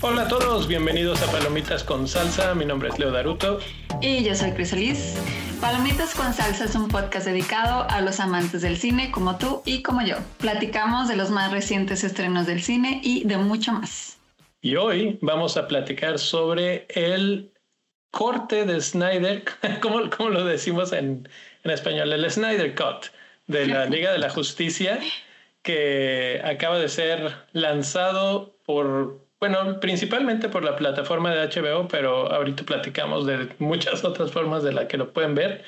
Hola a todos, bienvenidos a Palomitas con Salsa. Mi nombre es Leo Daruto. Y yo soy Crisolis. Palomitas con Salsa es un podcast dedicado a los amantes del cine como tú y como yo. Platicamos de los más recientes estrenos del cine y de mucho más. Y hoy vamos a platicar sobre el corte de Snyder, ¿cómo, lo decimos en, en español? El Snyder Cut de la Liga de la Justicia que acaba de ser lanzado por bueno, principalmente por la plataforma de HBO, pero ahorita platicamos de muchas otras formas de la que lo pueden ver.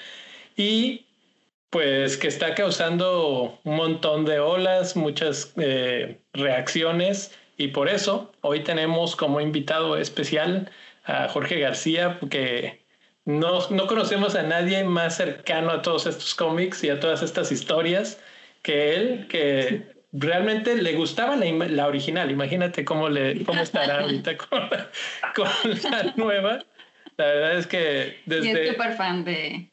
Y pues que está causando un montón de olas, muchas eh, reacciones. Y por eso hoy tenemos como invitado especial a Jorge García, que no, no conocemos a nadie más cercano a todos estos cómics y a todas estas historias que él, que realmente le gustaba la, original. Imagínate cómo, le, cómo estará ahorita con, la nueva. La verdad es que desde... Y es súper fan de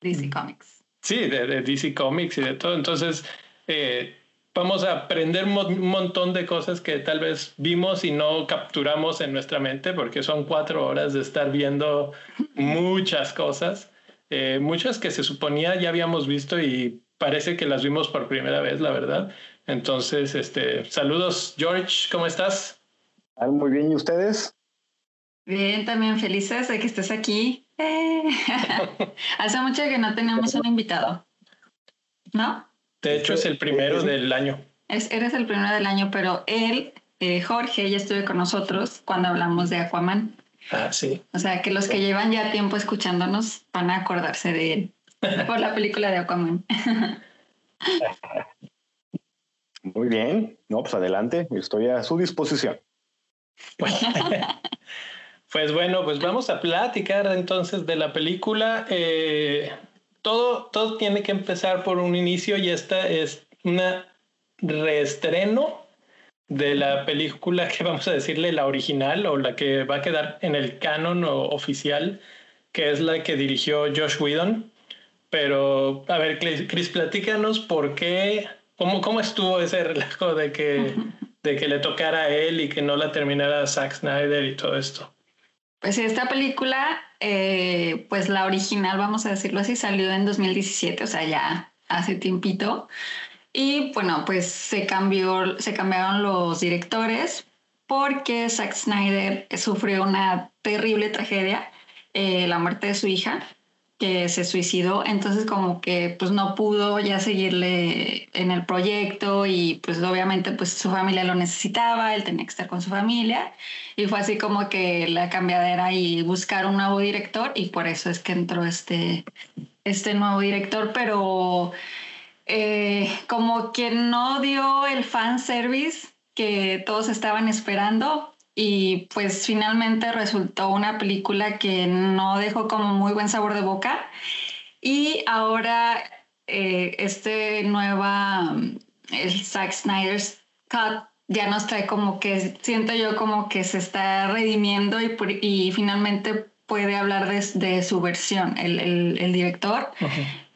DC Comics. Sí, de, DC Comics y de todo. Entonces, eh, vamos a aprender un montón de cosas que tal vez vimos y no capturamos en nuestra mente, porque son cuatro horas de estar viendo muchas cosas, eh, muchas que se suponía ya habíamos visto y parece que las vimos por primera vez, la verdad. Entonces, este, saludos, George, ¿cómo estás? Muy bien, ¿y ustedes? Bien, también felices de que estés aquí. Eh. Hace mucho que no tenemos un invitado, ¿no? De hecho, es el primero del año. Es, eres el primero del año, pero él, eh, Jorge, ya estuve con nosotros cuando hablamos de Aquaman. Ah, sí. O sea, que los que llevan ya tiempo escuchándonos van a acordarse de él por la película de Aquaman. Muy bien, no, pues adelante, estoy a su disposición. Pues, bueno, pues vamos a platicar entonces de la película. Eh, todo, todo tiene que empezar por un inicio y esta es una reestreno de la película que vamos a decirle la original o la que va a quedar en el canon oficial, que es la que dirigió Josh Whedon. Pero, a ver, Chris, platícanos por qué ¿Cómo, cómo estuvo ese relajo de que, de que le tocara a él y que no la terminara Zack Snyder y todo esto? Pues esta película, eh, pues la original, vamos a decirlo así, salió en 2017, o sea, ya hace tiempito. Y bueno, pues se cambió, se cambiaron los directores porque Zack Snyder sufrió una terrible tragedia, eh, la muerte de su hija que se suicidó, entonces como que pues no pudo ya seguirle en el proyecto y pues obviamente pues su familia lo necesitaba, él tenía que estar con su familia y fue así como que la cambiadera y buscar un nuevo director y por eso es que entró este, este nuevo director, pero eh, como que no dio el fan service que todos estaban esperando, y pues finalmente resultó una película que no dejó como muy buen sabor de boca. Y ahora eh, este nueva el Zack Snyder's Cut ya nos trae como que siento yo como que se está redimiendo y, y finalmente puede hablar de, su versión el, el, director.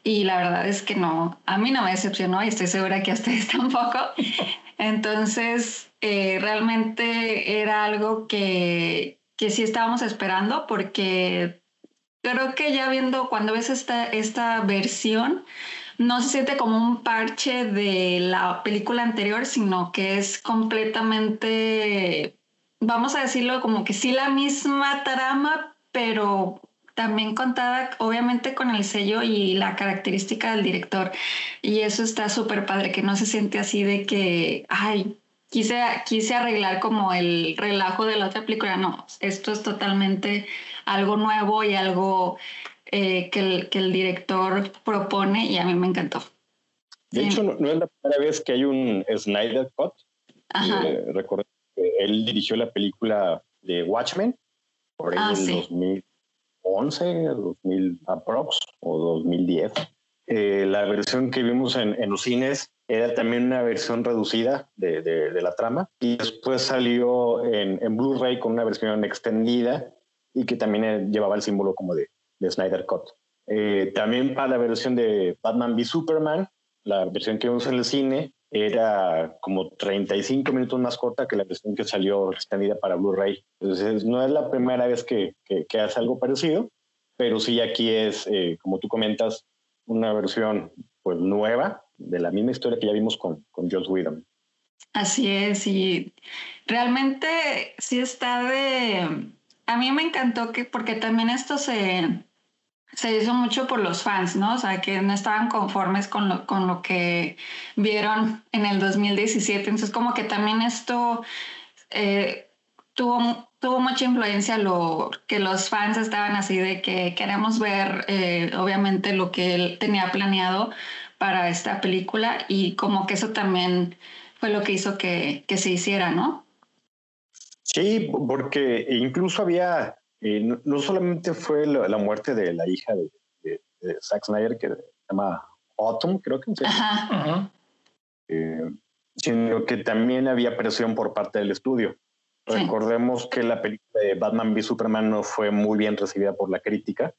Y la verdad es que no a mí no me decepcionó y estoy segura que a ustedes tampoco entonces eh, realmente era algo que, que sí estábamos esperando porque creo que ya viendo cuando ves esta, esta versión, no se siente como un parche de la película anterior, sino que es completamente, vamos a decirlo, como que sí la misma trama, pero también contada obviamente con el sello y la característica del director. Y eso está súper padre, que no se siente así de que, ay, quise, quise arreglar como el relajo de la otra película. No, esto es totalmente algo nuevo y algo eh, que, el, que, el, director propone y a mí me encantó. De hecho, no, es la primera vez que hay un Snyder Cut. Eh, recuerdo que él dirigió la película de Watchmen por ahí ah, en 2011, 2000 aprox o 2010. Eh, la versión que vimos en, los cines era también una versión reducida de, de, la trama y después salió en, en Blu-ray con una versión extendida y que también eh, llevaba el símbolo como de, de Snyder Cut. Eh, también para la versión de Batman v Superman, la versión que vimos en el cine, era como 35 minutos más corta que la versión que salió extendida para Blu-ray. Entonces, no es la primera vez que, que, hace algo parecido, pero sí aquí es, eh, como tú comentas, una versión pues nueva de la misma historia que ya vimos con, con Joss Whedon. Así es, y realmente sí está de... A mí me encantó que, porque también esto se, se hizo mucho por los fans, ¿no? O sea, que no estaban conformes con lo, con lo que vieron en el 2017. Entonces, como que también esto eh, tuvo, tuvo mucha influencia lo que los fans estaban así de que queremos ver, eh, obviamente, lo que él tenía planeado para esta película y como que eso también fue lo que hizo que, que se hiciera, ¿no? Sí, porque incluso había no, solamente fue la, muerte de la hija de, Zack Snyder, que se llama Autumn, creo que se llama, eh, sino que también había presión por parte del estudio. Recordemos que la película de Batman v Superman no fue muy bien recibida por la crítica,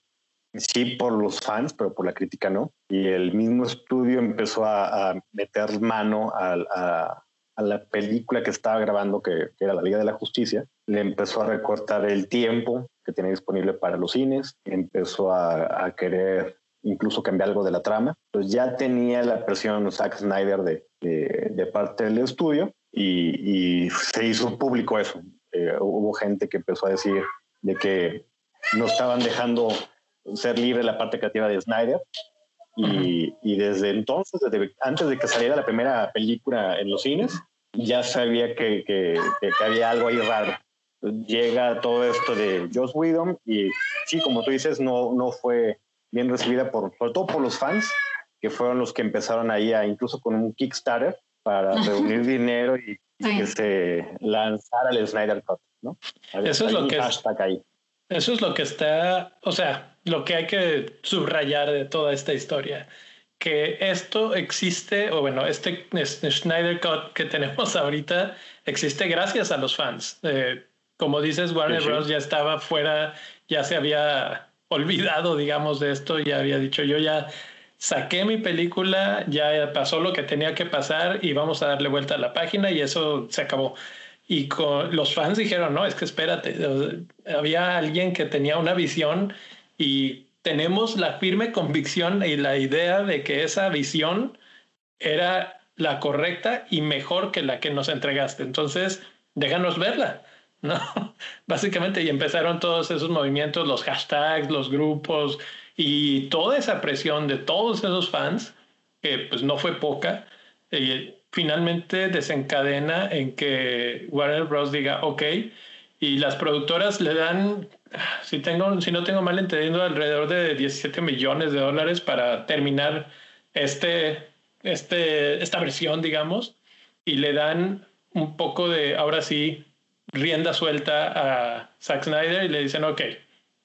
sí por los fans, pero por la crítica no. Y el mismo estudio empezó a, meter mano a, a la película que estaba grabando, que, era la Liga de la Justicia, le empezó a recortar el tiempo que tenía disponible para los cines, empezó a, querer incluso cambiar algo de la trama. Pues ya tenía la presión Zack Snyder de, de, parte del estudio y, se hizo público eso. Eh, hubo gente que empezó a decir de que no estaban dejando ser libre la parte creativa de Snyder y, desde entonces, desde antes de que saliera la primera película en los cines, ya sabía que, que, había algo ahí raro. Llega todo esto de Joss Whedon y sí, como tú dices, no, no fue bien recibida por, por todo por los fans, que fueron los que empezaron ahí a incluso con un Kickstarter para reunir dinero y, que se lanzara el Snyder Cut, ¿no? Eso es lo que Eso es lo que está, o sea, lo que hay que subrayar de toda esta historia, que esto existe, o bueno, este, este Schneider Cut que tenemos ahorita existe gracias a los fans. Eh, como dices, Warner Bros. ya estaba fuera, ya se había olvidado, digamos, de esto, ya había dicho, yo ya saqué mi película, ya pasó lo que tenía que pasar y vamos a darle vuelta a la página y eso se acabó. Y con, los fans dijeron, no, es que espérate, había alguien que tenía una visión y tenemos la firme convicción y la idea de que esa visión era la correcta y mejor que la que nos entregaste. Entonces, déjanos verla, ¿no? Básicamente, y empezaron todos esos movimientos, los hashtags, los grupos y toda esa presión de todos esos fans, que pues no fue poca, y finalmente desencadena en que Warner Bros. diga, ok, y las productoras le dan si, tengo, si no tengo mal entendido, alrededor de 17 millones de dólares para terminar este, este, esta versión, digamos, y le dan un poco de, ahora sí, rienda suelta a Zack Snyder y le dicen, ok,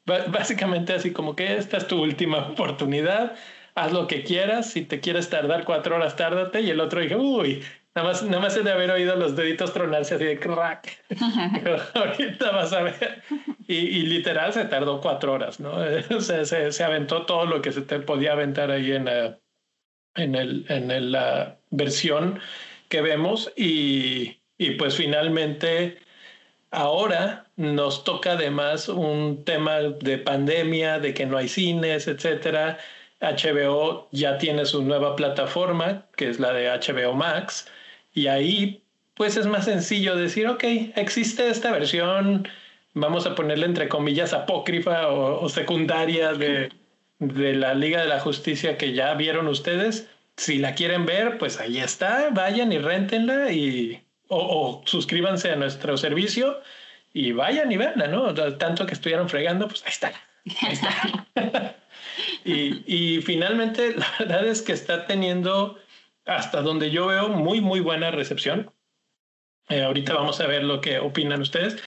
básicamente así como que esta es tu última oportunidad, haz lo que quieras, si te quieres tardar cuatro horas, tárdate, y el otro dijo, uy, Nada más, nada más de haber oído los deditos tronarse así de crack. ahorita vas a ver. Y, literal se tardó cuatro horas, ¿no? O sea, se, se, aventó todo lo que se te podía aventar ahí en, la, en, el, en la versión que vemos. Y, y pues finalmente ahora nos toca además un tema de pandemia, de que no hay cines, etcétera. HBO ya tiene su nueva plataforma, que es la de HBO Max, y ahí, pues es más sencillo decir, ok, existe esta versión, vamos a ponerle entre comillas apócrifa o, secundaria de, de la Liga de la Justicia que ya vieron ustedes. Si la quieren ver, pues ahí está, vayan y rentenla y, o, suscríbanse a nuestro servicio y vayan y verla, ¿no? Tanto que estuvieron fregando, pues ahí está. Ahí está. y, y finalmente, la verdad es que está teniendo hasta donde yo veo muy, muy buena recepción. Eh, ahorita vamos a ver lo que opinan ustedes.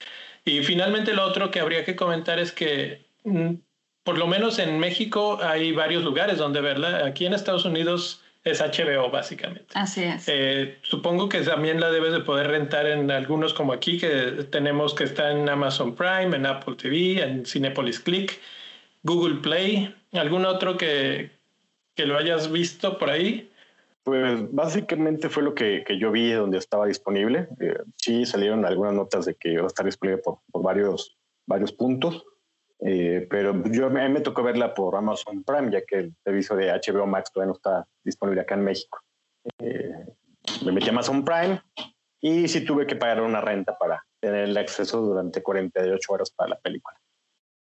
Y finalmente lo otro que habría que comentar es que mm, por lo menos en México hay varios lugares donde verla. Aquí en Estados Unidos es HBO básicamente. Así es. Eh, supongo que también la debes de poder rentar en algunos como aquí que tenemos que está en Amazon Prime, en Apple TV, en Cinepolis Click Google Play. ¿Algún otro que, que lo hayas visto por ahí? Pues básicamente fue lo que, que yo vi donde estaba disponible. Eh, sí salieron algunas notas de que iba a estar disponible por, por varios, varios puntos, eh, pero yo, a mí me tocó verla por Amazon Prime, ya que el servicio de HBO Max todavía no está disponible acá en México. Eh, me metí a Amazon Prime y sí tuve que pagar una renta para tener el acceso durante 48 horas para la película.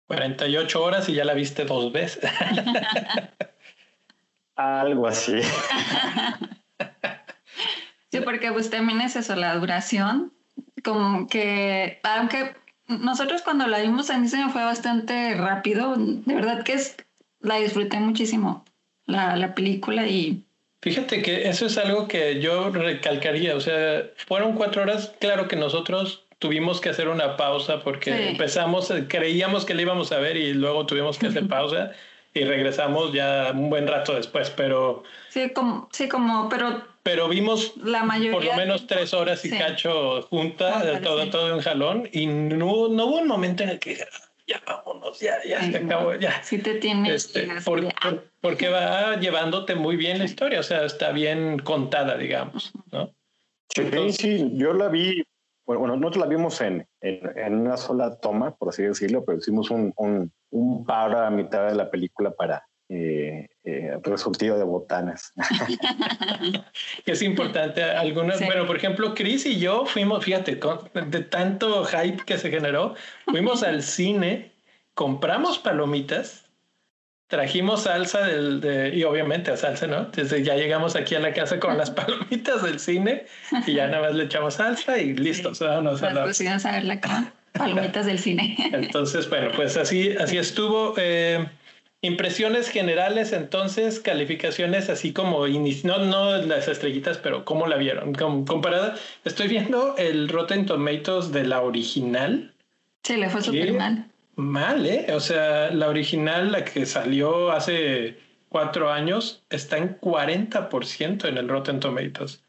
48 horas y ya la viste dos veces. Algo así. Sí, porque pues también es eso, la duración, como que, aunque nosotros cuando la vimos a mí se me fue bastante rápido, de verdad que es, la disfruté muchísimo, la, la película y... Fíjate que eso es algo que yo recalcaría, o sea, fueron cuatro horas, claro que nosotros tuvimos que hacer una pausa porque empezamos, creíamos que la íbamos a ver y luego tuvimos que hacer pausa y regresamos ya un buen rato después, pero... Sí, como, sí, como, pero... Pero vimos la mayoría por lo menos tres horas y cacho juntas, todo, todo en jalón, y no, no hubo un momento en el que ya vámonos, ya, ya se acabó, ya. Sí te tienes este, porque va llevándote muy bien la historia, o sea, está bien contada, digamos, ¿no? Sí, sí, yo la vi bueno, nosotros la vimos en, en, una sola toma, por así decirlo, pero hicimos un, un, un par a mitad de la película para eh, eh, resultado de botanas. es importante. Algunos, bueno, por ejemplo, Chris y yo fuimos, fíjate, de tanto hype que se generó, fuimos al cine, compramos palomitas trajimos salsa del, de, y obviamente a salsa, ¿no? Desde ya llegamos aquí a la casa con las palomitas del cine y ya nada más le echamos salsa y listo. Sí. Vámonos a la... a ver la palomitas del cine. Entonces, bueno, pues así, así estuvo. Eh, impresiones generales, entonces, calificaciones así como, no, no las estrellitas, pero ¿cómo la vieron? comparada, estoy viendo el Rotten Tomatoes de la original. Sí, le fue súper mal mal, ¿eh? O sea, la original, la que salió hace cuatro años, está en 40% en el Rotten Tomatoes.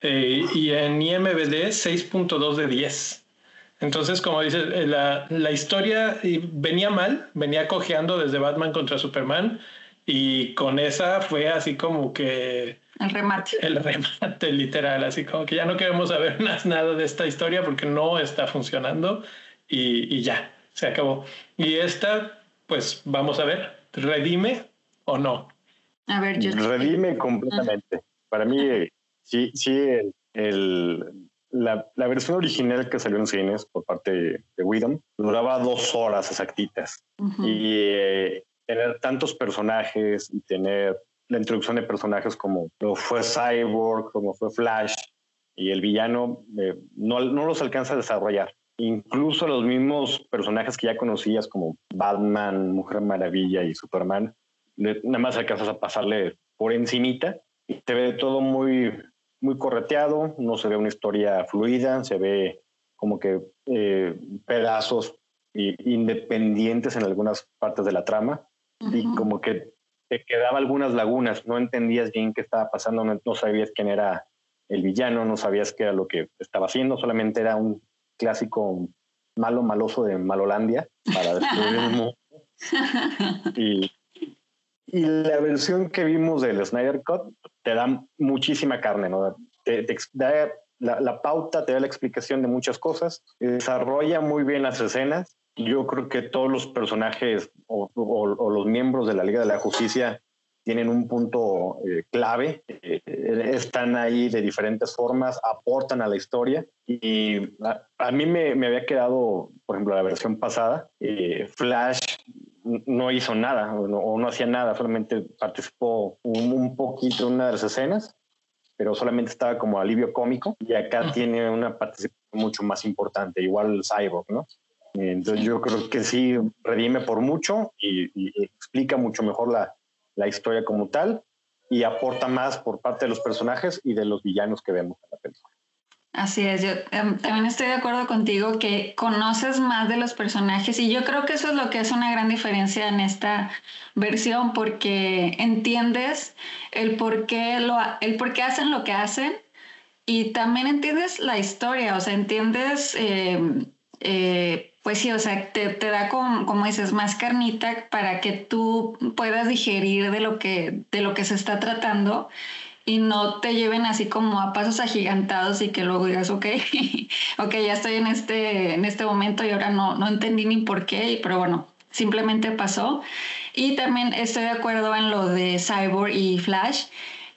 Eh, y en IMBD 6.2 de 10. Entonces, como dices, eh, la, la, historia venía mal, venía cojeando desde Batman contra Superman y con esa fue así como que... El remate. El remate literal, así como que ya no queremos saber más nada de esta historia porque no está funcionando y, y ya se acabó. Y esta, pues vamos a ver, redime o no. A ver, yo redime completamente. Para mí, sí, sí, el, la, la, versión original que salió en cines por parte de Widom duraba dos horas exactitas. Y eh, tener tantos personajes y tener la introducción de personajes como lo fue Cyborg, como fue Flash, y el villano eh, no, no los alcanza a desarrollar incluso los mismos personajes que ya conocías como Batman, Mujer Maravilla y Superman, nada más alcanzas a pasarle por encimita y te ve todo muy, muy correteado, no se ve una historia fluida, se ve como que eh, pedazos independientes en algunas partes de la trama y como que te quedaba algunas lagunas, no entendías bien qué estaba pasando, no sabías quién era el villano, no sabías qué era lo que estaba haciendo, solamente era un clásico malo maloso de Malolandia para destruir el mundo. Y, la versión que vimos del Snyder Cut te da muchísima carne, ¿no? Te, da la, pauta, te da la explicación de muchas cosas, desarrolla muy bien las escenas. Yo creo que todos los personajes o los miembros de la Liga de la Justicia tienen un punto eh, clave, eh, están ahí de diferentes formas, aportan a la historia y a, mí me, me, había quedado, por ejemplo, la versión pasada, eh, Flash no hizo nada o no, hacía nada, solamente participó un, poquito en una de las escenas, pero solamente estaba como alivio cómico y acá tiene una participación mucho más importante, igual Cyborg, ¿no? Entonces yo creo que sí redime por mucho y explica mucho mejor la, la historia como tal y aporta más por parte de los personajes y de los villanos que vemos en la película. Así es, yo em, también estoy de acuerdo contigo que conoces más de los personajes y yo creo que eso es lo que hace una gran diferencia en esta versión porque entiendes el por qué, lo, el por hacen lo que hacen y también entiendes la historia, o sea, entiendes em, eh, pues sí, o sea, te, te da como, como, dices, más carnita para que tú puedas digerir de lo que, de lo que se está tratando y no te lleven así como a pasos agigantados y que luego digas, ok, ok, ya estoy en este, en este momento y ahora no, no entendí ni por qué, pero bueno, simplemente pasó. Y también estoy de acuerdo en lo de Cyborg y Flash,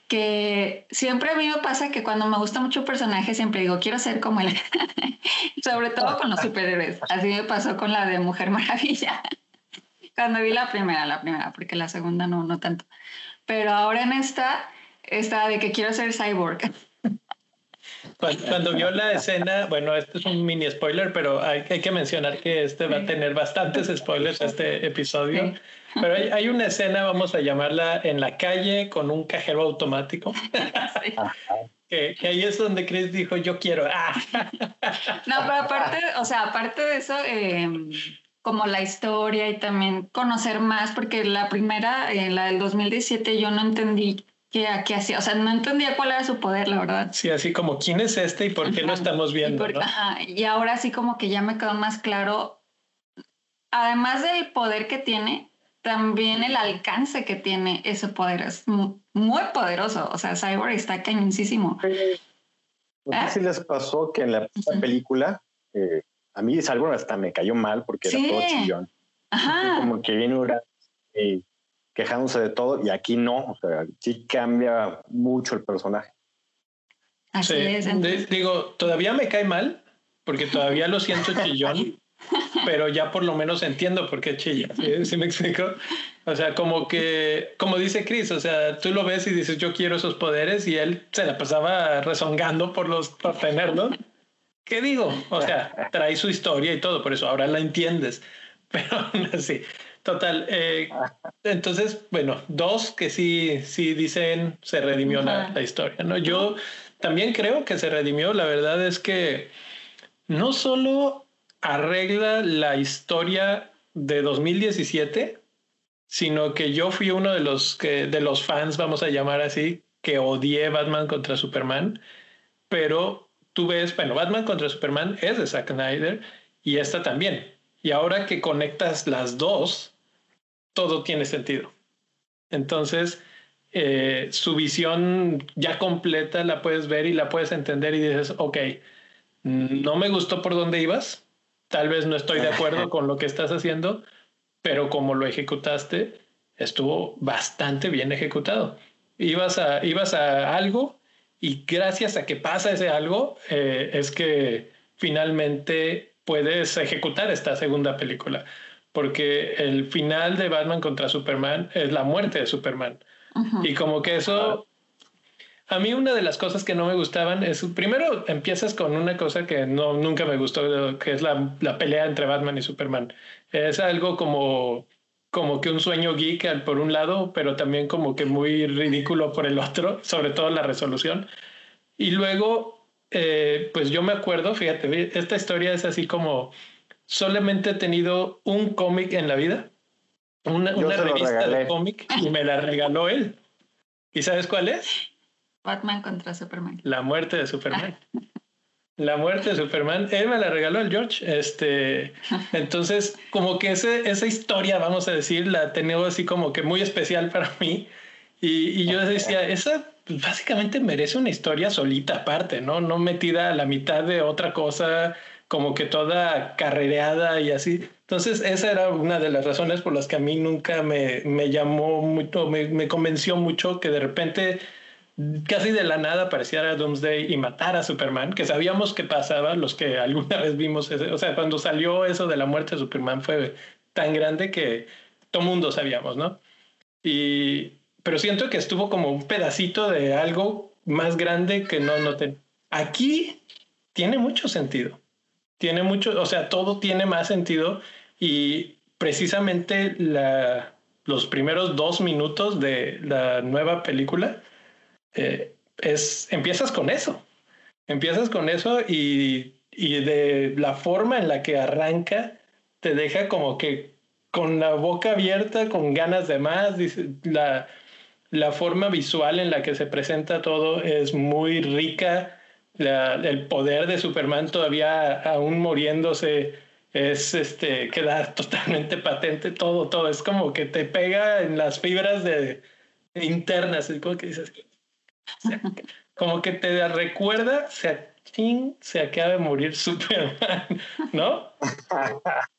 que siempre a mí me pasa que cuando me gusta mucho un personaje siempre digo, quiero ser como él, sobre todo con los superhéroes. Así me pasó con la de Mujer Maravilla. cuando vi la primera, la primera, porque la segunda no, no tanto. Pero ahora en esta, esta de que quiero ser cyborg. Cuando, vio la escena, bueno, este es un mini spoiler, pero hay, que mencionar que este va a tener bastantes spoilers este episodio. Pero hay, una escena, vamos a llamarla en la calle con un cajero automático. que, ahí es donde Chris dijo, yo quiero. no, pero aparte, o sea, aparte de eso, em, como la historia y también conocer más, porque la primera, eh, la del 2017, yo no entendí qué, qué hacía, o sea, no entendía cuál era su poder, la verdad. Sí, así como quién es este y por qué lo estamos viendo. Y, y ahora sí como que ya me quedó más claro, además del poder que tiene, también el alcance que tiene ese poder es muy poderoso. O sea, Cyborg está cañoncísimo. No sé ¿Eh? si les pasó que en la película, eh, a mí Cyborg hasta me cayó mal porque era todo chillón. Ajá. Como que viene y quejándose de todo y aquí no. O sea, sí cambia mucho el personaje. Así es. digo, todavía me cae mal porque todavía lo siento chillón. pero ya por lo menos entiendo por qué chilla. ¿sí? me explico? O sea, como que, como dice Chris, o sea, tú lo ves y dices, yo quiero esos poderes y él se la pasaba rezongando por los, por tenerlos. ¿Qué digo? O sea, trae su historia y todo, por eso ahora la entiendes. Pero así, total. Eh, entonces, bueno, dos que sí, sí dicen se redimió la, la, historia, ¿no? Yo también creo que se redimió. La verdad es que no solo arregla la historia de 2017, sino que yo fui uno de los que de los fans, vamos a llamar así, que odié Batman contra Superman, pero tú ves, bueno, Batman contra Superman es de Zack Snyder y esta también. Y ahora que conectas las dos, todo tiene sentido. Entonces, eh, su visión ya completa la puedes ver y la puedes entender y dices, ok, no me gustó por dónde ibas, Tal vez no estoy de acuerdo con lo que estás haciendo, pero como lo ejecutaste, estuvo bastante bien ejecutado. Ibas a, ibas a algo y gracias a que pasa ese algo eh, es que finalmente puedes ejecutar esta segunda película. Porque el final de Batman contra Superman es la muerte de Superman. Y como que eso a mí una de las cosas que no me gustaban es, primero empiezas con una cosa que no, nunca me gustó, que es la, la pelea entre Batman y Superman. Es algo como, como que un sueño geek por un lado, pero también como que muy ridículo por el otro, sobre todo la resolución. Y luego, eh, pues yo me acuerdo, fíjate, esta historia es así como, solamente he tenido un cómic en la vida, una, una revista de cómic, y me la regaló él. ¿Y sabes cuál es? Batman contra Superman. La muerte de Superman. la muerte de Superman. Él me la regaló el George. Este, entonces, como que ese, esa historia, vamos a decir, la tengo así como que muy especial para mí. Y, yo decía, esa pues, básicamente merece una historia solita aparte, ¿no? No metida a la mitad de otra cosa, como que toda carrereada y así. Entonces, esa era una de las razones por las que a mí nunca me, me llamó mucho, me, me convenció mucho que de repente casi de la nada apareciera Doomsday y matara a Superman, que sabíamos que pasaba, los que alguna vez vimos, ese, o sea, cuando salió eso de la muerte de Superman fue tan grande que todo mundo sabíamos, ¿no? Y, pero siento que estuvo como un pedacito de algo más grande que no noté. Aquí tiene mucho sentido, tiene mucho, o sea, todo tiene más sentido y precisamente la, los primeros dos minutos de la nueva película eh, es, empiezas con eso, empiezas con eso y, y de la forma en la que arranca te deja como que con la boca abierta, con ganas de más, la, la forma visual en la que se presenta todo es muy rica, el poder de Superman todavía aún muriéndose es este, queda totalmente patente todo, todo. Es como que te pega en las fibras de, internas, como que dices, como que te recuerda, se, se acaba de morir Superman, ¿no?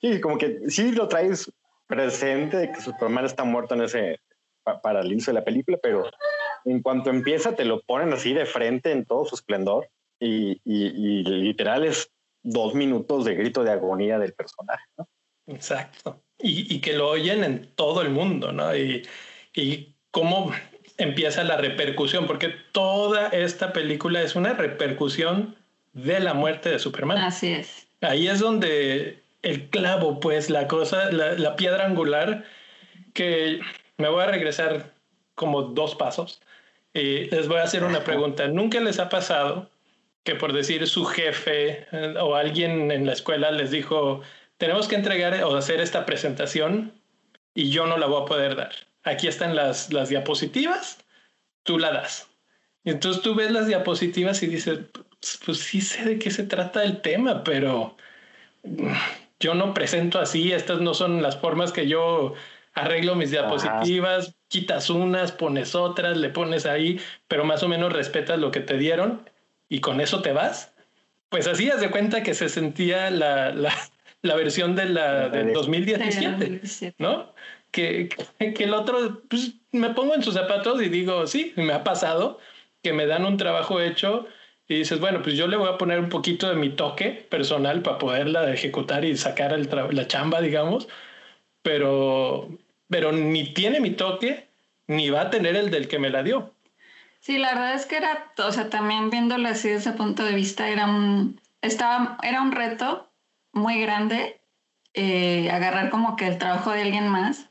Sí, como que sí lo traes presente de que Superman está muerto en ese para el inicio de la película, pero en cuanto empieza te lo ponen así de frente en todo su esplendor y, y, literal es dos minutos de grito de agonía del personaje, ¿no? Exacto. Y, y, que lo oyen en todo el mundo, ¿no? Y, y cómo empieza la repercusión, porque toda esta película es una repercusión de la muerte de Superman. Así es. Ahí es donde el clavo, pues, la cosa, la, piedra angular, que me voy a regresar como dos pasos y les voy a hacer una pregunta. ¿Nunca les ha pasado que por decir su jefe eh, o alguien en la escuela les dijo, tenemos que entregar o hacer esta presentación y yo no la voy a poder dar? Aquí están las, las diapositivas, tú la das. Y entonces tú ves las diapositivas y dices, pues, pues sí sé de qué se trata el tema, pero yo no presento así, estas no son las formas que yo arreglo mis diapositivas, quitas unas, pones otras, le pones ahí, pero más o menos respetas lo que te dieron y con eso te vas. Pues así haz de cuenta que se sentía la, la, la versión de la del 2017, ¿no? Que, que el otro, pues me pongo en sus zapatos y digo, sí, me ha pasado que me dan un trabajo hecho y dices, bueno, pues yo le voy a poner un poquito de mi toque personal para poderla ejecutar y sacar el la chamba, digamos, pero, pero ni tiene mi toque, ni va a tener el del que me la dio. Sí, la verdad es que era, o sea, también viéndolo así desde ese punto de vista, era un, estaba, era un reto muy grande eh, agarrar como que el trabajo de alguien más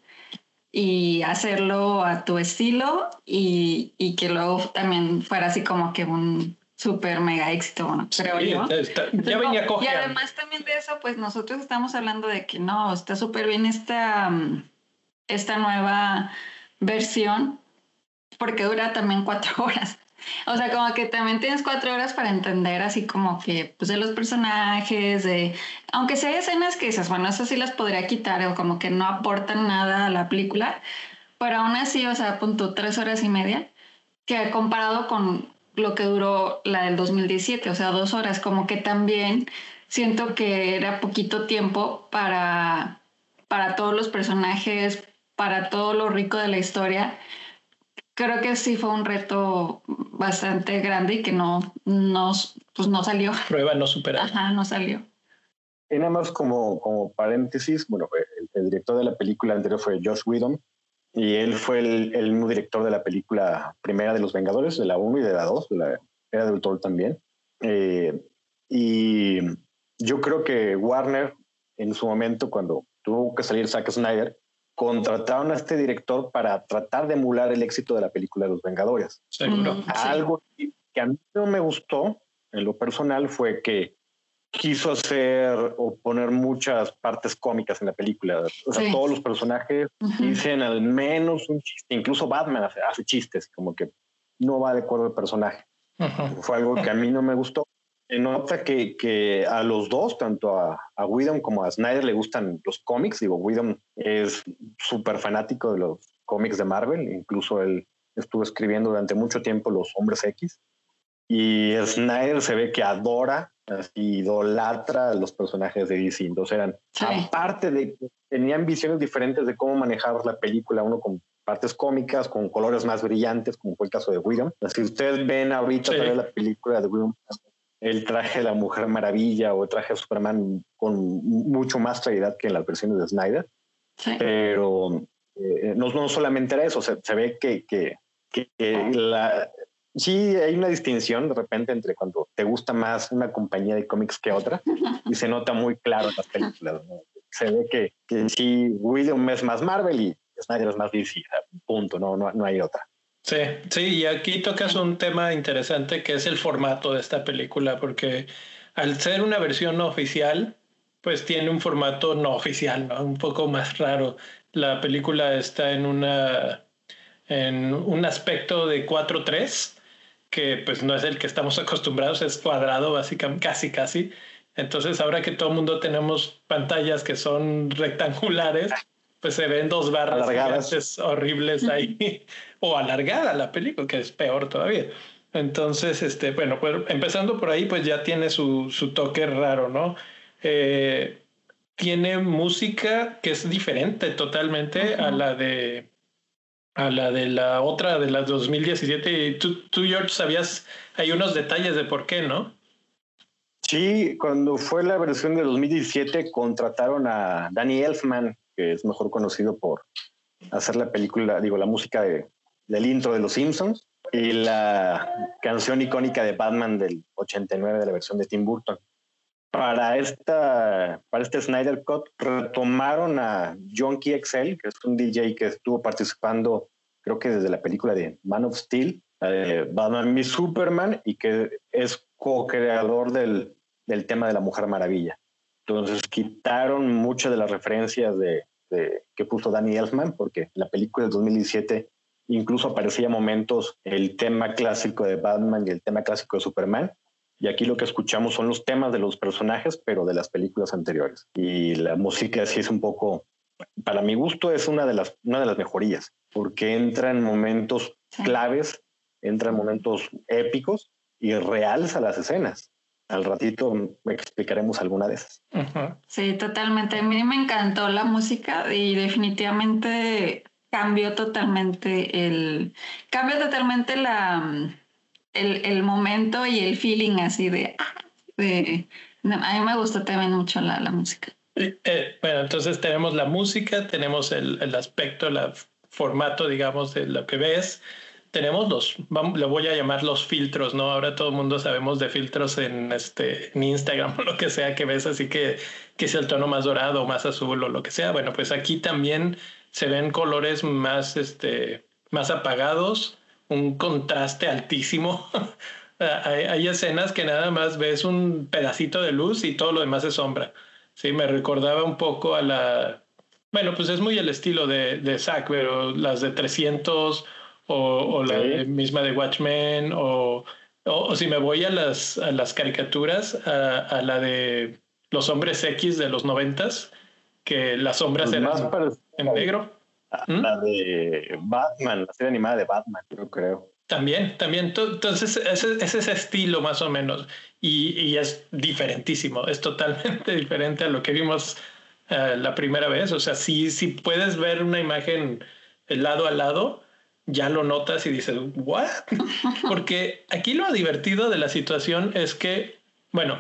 y hacerlo a tu estilo y, y que luego también fuera así como que un súper mega éxito, bueno, creo yo. ya venía Y además también de eso, pues nosotros estamos hablando de que no, está súper bien esta, mm, esta nueva versión, porque dura también cuatro horas. O sea, como que también tienes cuatro horas para entender así como que, pues de los personajes, de, aunque sea escenas que dices, bueno, esas sí las podría quitar o como que no aportan nada a la película, pero aún así, o sea, punto tres horas y media, que comparado con lo que duró la del 2017, o sea, dos horas, como que también siento que era poquito tiempo para, para todos los personajes, para todo lo rico de la historia. Creo que sí fue un reto bastante grande y que no, no, pues no salió. Prueba no superada. Ajá, no salió. Y nada más como, como paréntesis, bueno, el, el, director de la película anterior fue Josh Whedon, y él fue el, el, mismo director de la película primera de Los Vengadores, de la 1 y de la 2, de la era del Thor también. Eh, y yo creo que Warner, en su momento, cuando tuvo que salir Zack Snyder, contrataron a este director para tratar de emular el éxito de la película de Los Vengadores. Seguro. Algo que a mí no me gustó en lo personal fue que quiso hacer o poner muchas partes cómicas en la película. O sea, todos los personajes dicen al menos un chiste. Incluso Batman hace, chistes, como que no va de acuerdo al personaje. Fue algo que a mí no me gustó. Se nota que, que a los dos, tanto a, a Whedon como a Snyder, le gustan los cómics. Digo, Whedon es súper fanático de los cómics de Marvel. Incluso él estuvo escribiendo durante mucho tiempo Los Hombres X. Y Snyder se ve que adora idolatra a los personajes de DC. Entonces eran, aparte de que tenían visiones diferentes de cómo manejar la película, uno con partes cómicas, con colores más brillantes, como fue el caso de Whedon. Si ustedes ven ahorita la película de Whedon, el traje de la Mujer Maravilla o el traje de Superman con mucho más claridad que en las versiones de Snyder. Pero eh, no, no, solamente era eso, se, se ve que, que, que la, Sí, hay una distinción de repente entre cuando te gusta más una compañía de cómics que otra y se nota muy claro en las películas. Se ve que, que sí, William es más Marvel y Snyder es más DC, punto, no, no, no hay otra. Sí, sí, y aquí tocas un tema interesante que es el formato de esta película, porque al ser una versión no oficial, pues tiene un formato no oficial, ¿no? un poco más raro. La película está en una en un aspecto de 4-3 que pues no es el que estamos acostumbrados, es cuadrado básicamente, casi casi, Entonces, ahora que todo el mundo tenemos pantallas que son rectangulares, pues se ven dos barras horribles ahí, o alargada la película, que es peor todavía. Entonces, este, bueno, pues empezando por ahí, pues ya tiene su, su toque raro, ¿no? Eh, tiene música que es diferente totalmente a la de a la de la otra de la 2017. Y tú, tú, George, sabías, hay unos detalles de por qué, ¿no? Sí, cuando fue la versión de 2017 contrataron a Danny Elfman, que es mejor conocido por hacer la película, digo, la música de, del intro de Los Simpsons y la canción icónica de Batman del 89 de la versión de Tim Burton. Para, esta, para este Snyder Cut retomaron a Jonky XL, que es un DJ que estuvo participando, creo que desde la película de Man of Steel, Batman y Superman, y que es co-creador del, del tema de la Mujer Maravilla. Entonces quitaron muchas de las referencias de, de, que puso Danny Elfman, porque la película del 2017 incluso aparecía momentos el tema clásico de Batman y el tema clásico de Superman, y aquí lo que escuchamos son los temas de los personajes, pero de las películas anteriores. Y la música sí es un poco, para mi gusto, es una de las, una de las mejorías, porque entra en momentos claves, entra en momentos épicos y realza las escenas. Al ratito explicaremos alguna de esas. Sí, totalmente. A mí me encantó la música y definitivamente cambió totalmente el, cambió totalmente la, el, el, momento y el feeling así de, de, a mí me gustó también mucho la, la música. Eh, bueno, entonces tenemos la música, tenemos el, el aspecto, el formato, digamos, de lo que ves. Tenemos los, vamos, lo voy a llamar los filtros, ¿no? Ahora todo el mundo sabemos de filtros en, este, Instagram o lo que sea que ves, así que, que es el tono más dorado o más azul o lo que sea. Bueno, pues aquí también se ven colores más, este, más apagados, un contraste altísimo. hay, escenas que nada más ves un pedacito de luz y todo lo demás es sombra. Sí, me recordaba un poco a la... Bueno, pues es muy el estilo de, de Zack, pero las de 300 o, la misma de Watchmen o, o, si me voy a las, a las caricaturas, a, la de los hombres X de los noventas, que las sombras eran en negro. ¿Mm? La de Batman, la serie animada de Batman, yo creo. También, también. Entonces, ese es ese estilo más o menos. Y, y, es diferentísimo, es totalmente diferente a lo que vimos uh, la primera vez. O sea, si, si puedes ver una imagen lado a lado, ya lo notas y dices, ¿what? Porque aquí lo divertido de la situación es que, bueno,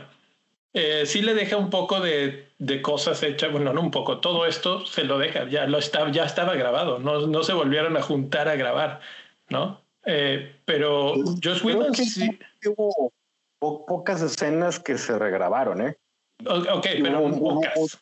eh, sí le deja un poco de, de, cosas hechas, bueno, no un poco, todo esto se lo deja, ya, lo está, ya estaba grabado, no, no se volvieron a juntar a grabar, ¿no? Eh, pero Josh Whedon sí. Hubo pocas escenas que se regrabaron, ¿eh? Ok, pero pocas.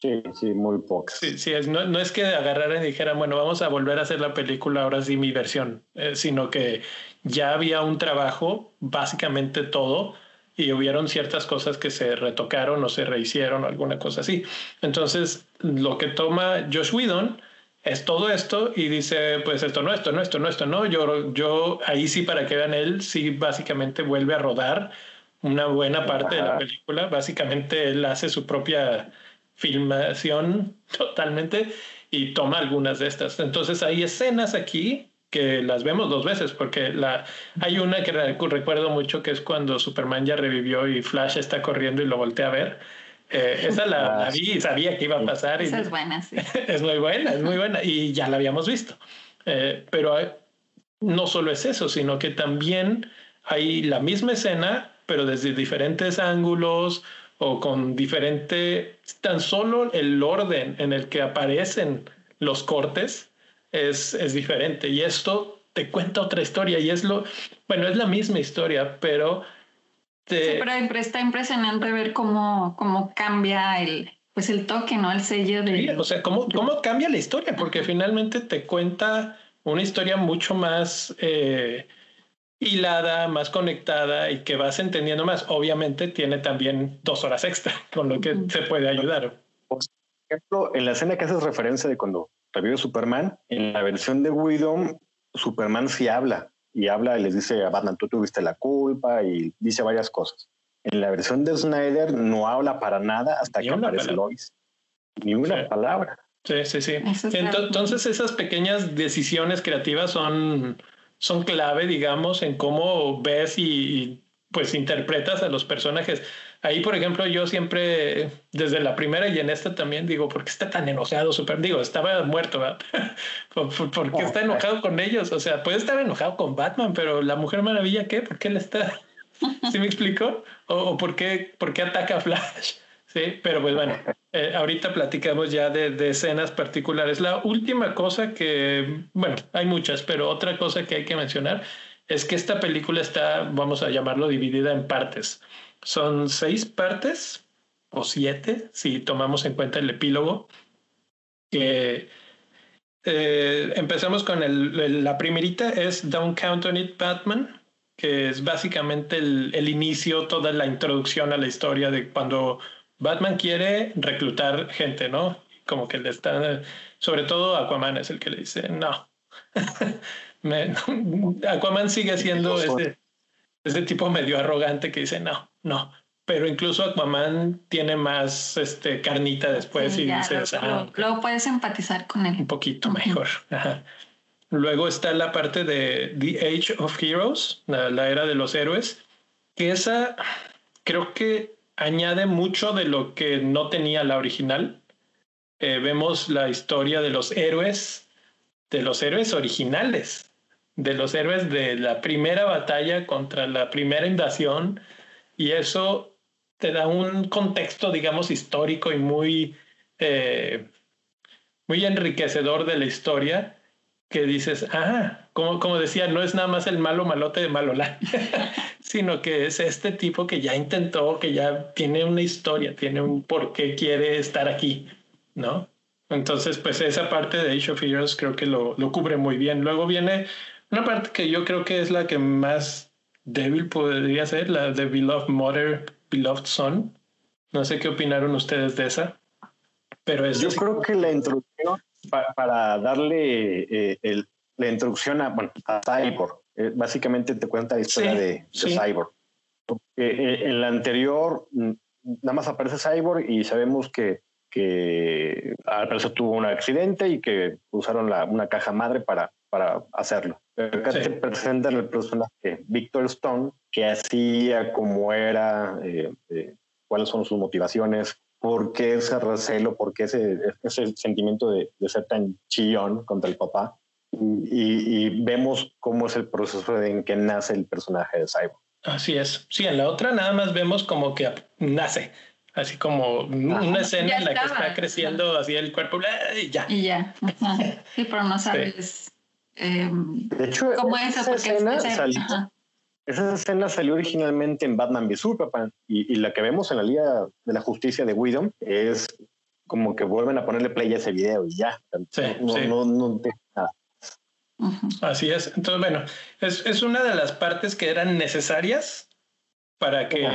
Sí, sí, muy pocas. Sí, sí es, no, no, es que agarraran y dijeran, bueno, vamos a volver a hacer la película, ahora sí mi versión, eh, sino que ya había un trabajo, básicamente todo, y hubieron ciertas cosas que se retocaron o se rehicieron o alguna cosa así. Entonces, lo que toma Josh Whedon es todo esto y dice, pues esto no, esto no, esto no, esto no. Yo, yo ahí sí, para que vean él, sí básicamente vuelve a rodar una buena parte de la película. Básicamente él hace su propia filmación totalmente y toma algunas de estas. Entonces hay escenas aquí que las vemos dos veces, porque la, hay una que recuerdo mucho que es cuando Superman ya revivió y Flash está corriendo y lo voltea a ver. Eh, esa la, ah, vi y sabía que iba a pasar. Esa es buena, sí. es muy buena, es muy buena y ya la habíamos visto. Eh, pero no solo es eso, sino que también hay la misma escena, pero desde diferentes ángulos o con diferente, tan solo el orden en el que aparecen los cortes es, es diferente. Y esto te cuenta otra historia y es lo, bueno, es la misma historia, pero... Te... Sí, pero está impresionante ver cómo, cómo cambia el, pues el toque, ¿no? El sello de... o sea, cómo, cómo cambia la historia, porque finalmente te cuenta una historia mucho más eh, hilada, más conectada y que vas entendiendo más. Obviamente tiene también dos horas extra, con lo que se puede ayudar. Por ejemplo, en la escena que haces referencia de cuando revive Superman, en la versión de Widow, Superman sí habla y habla y les dice a Batman, tú tuviste la culpa y dice varias cosas. en la versión de Snyder no habla para nada hasta que aparece Lois. Ni una palabra. Sí, sí, sí. Entonces esas pequeñas decisiones creativas son, son clave, digamos, en cómo ves y, pues interpretas a los personajes. Ahí, por ejemplo, yo siempre, desde la primera y en esta también digo, ¿por qué está tan enojado? Super, digo, estaba muerto, ¿verdad? ¿Por, qué está enojado con ellos? O sea, puede estar enojado con Batman, pero la Mujer Maravilla, ¿qué? ¿Por qué le está? ¿Sí me explico? ¿O, por, qué, por qué ataca a Flash? Sí, pero pues bueno, eh, ahorita platicamos ya de, de, escenas particulares. La última cosa que, bueno, hay muchas, pero otra cosa que hay que mencionar es que esta película está, vamos a llamarlo, dividida en partes. Son seis partes o siete, si tomamos en cuenta el epílogo. Que eh, empezamos con el, la primerita, es Don't Count on It Batman, que es básicamente el, el inicio, toda la introducción a la historia de cuando Batman quiere reclutar gente, ¿no? Como que le están, sobre todo Aquaman es el que le dice, no. Aquaman sigue siendo ese, ese tipo medio arrogante que dice, no, no, pero incluso Aquaman tiene más este, carnita después y dices, ah, luego, puedes empatizar con él. Un poquito mejor. Luego está la parte de The Age of Heroes, la, era de los héroes, que esa creo que añade mucho de lo que no tenía la original. Eh, vemos la historia de los héroes, de los héroes originales, de los héroes de la primera batalla contra la primera invasión y eso te da un contexto, digamos, histórico y muy, eh, muy enriquecedor de la historia que dices, ah, como, como decía, no es nada más el malo malote de Malola, sino que es este tipo que ya intentó, que ya tiene una historia, tiene un por qué quiere estar aquí, ¿no? Entonces, pues esa parte de Age of Heroes creo que lo, lo cubre muy bien. Luego viene una parte que yo creo que es la que más débil podría ser, la de Beloved Mother, Beloved Son. No sé qué opinaron ustedes de esa, pero es... Yo creo que la introducción, para, darle eh, el, la introducción a, bueno, a Cyborg, eh, básicamente te cuenta la historia de, Cyborg. Porque, eh, en la anterior mm, nada más aparece Cyborg y sabemos que que al parecer tuvo un accidente y que usaron la, una caja madre para, para hacerlo. Acá te presentan el personaje Victor Stone, que hacía como era, eh, eh, cuáles son sus motivaciones, por qué ese recelo, por qué ese, ese sentimiento de, de, ser tan chillón contra el papá. Y, y, vemos cómo es el proceso en que nace el personaje de Cyborg. Así es. Sí, en la otra nada más vemos como que nace así como una escena en la que está creciendo así el cuerpo y ya. Y ya. Sí, pero no sabes em, de hecho, cómo es esa escena salió, esa escena salió originalmente en Batman v Superman y, y, la que vemos en la Liga de la Justicia de Widom es como que vuelven a ponerle play a ese video y ya. Sí, no, sí. no, no, nada. Así es. Entonces, bueno, es, es una de las partes que eran necesarias para que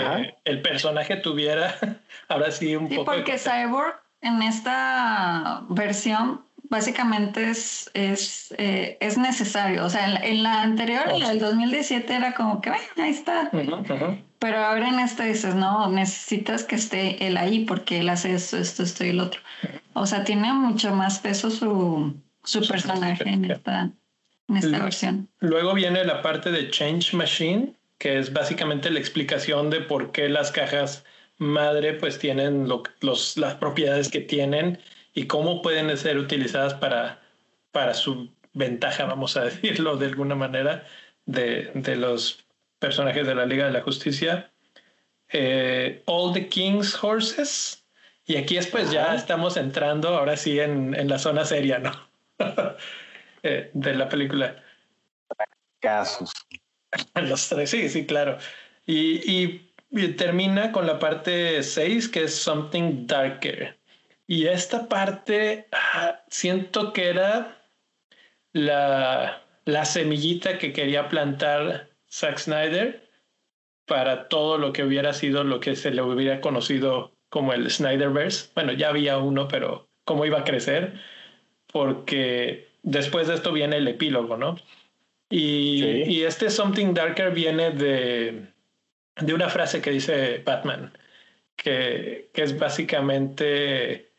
el personaje tuviera ahora sí un poco. Sí, porque Cyborg en esta versión básicamente es, es, eh, es necesario. O sea, en, la anterior, en la del 2017, era como que, bueno, ahí está. Pero ahora en esta dices, no, necesitas que esté él ahí porque él hace esto, esto, esto y el otro. O sea, tiene mucho más peso su, su personaje en esta, en esta versión. Luego viene la parte de Change Machine, que es básicamente la explicación de por qué las cajas madre pues tienen los, las propiedades que tienen y cómo pueden ser utilizadas para, para su ventaja, vamos a decirlo de alguna manera, de, de los personajes de la Liga de la Justicia. Eh, All the King's Horses. Y aquí después ya estamos entrando ahora sí en, en la zona seria, ¿no? eh, de la película. Casos. Los tres, sí, sí, claro. Y, termina con la parte 6, que es Something Darker. Y esta parte ah, siento que era la, la semillita que quería plantar Zack Snyder para todo lo que hubiera sido lo que se le hubiera conocido como el Snyderverse. Bueno, ya había uno, pero cómo iba a crecer, porque después de esto viene el epílogo, ¿no? Y, y, este Something Darker viene de, de una frase que dice Batman, que, que es básicamente,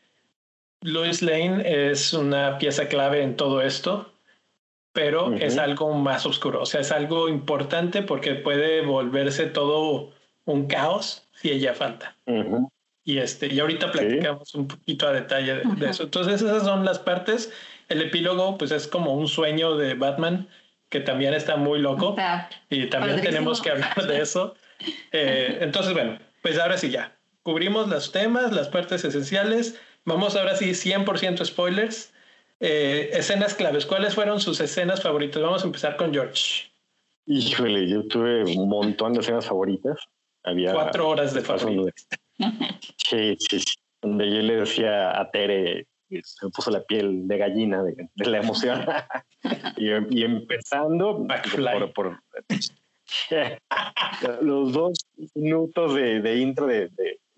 Lois Lane es una pieza clave en todo esto, pero es algo más oscuro, o sea, es algo importante porque puede volverse todo un caos si ella falta. Y este, y ahorita platicamos un poquito a detalle de, eso. Entonces, esas son las partes. El epílogo, pues es como un sueño de Batman que también está muy loco. y también tenemos que hablar de eso. Eh, entonces, bueno, pues ahora sí ya. Cubrimos los temas, las partes esenciales. Vamos ahora sí, 100% spoilers. Eh, escenas claves. ¿Cuáles fueron sus escenas favoritas? Vamos a empezar con George. Híjole, yo tuve un montón de escenas favoritas. Había cuatro horas de favoritas. Sí, sí, sí. Donde yo le decía a Tere, se puso la piel de gallina de, la emoción. y, empezando por, por los dos minutos de, intro de,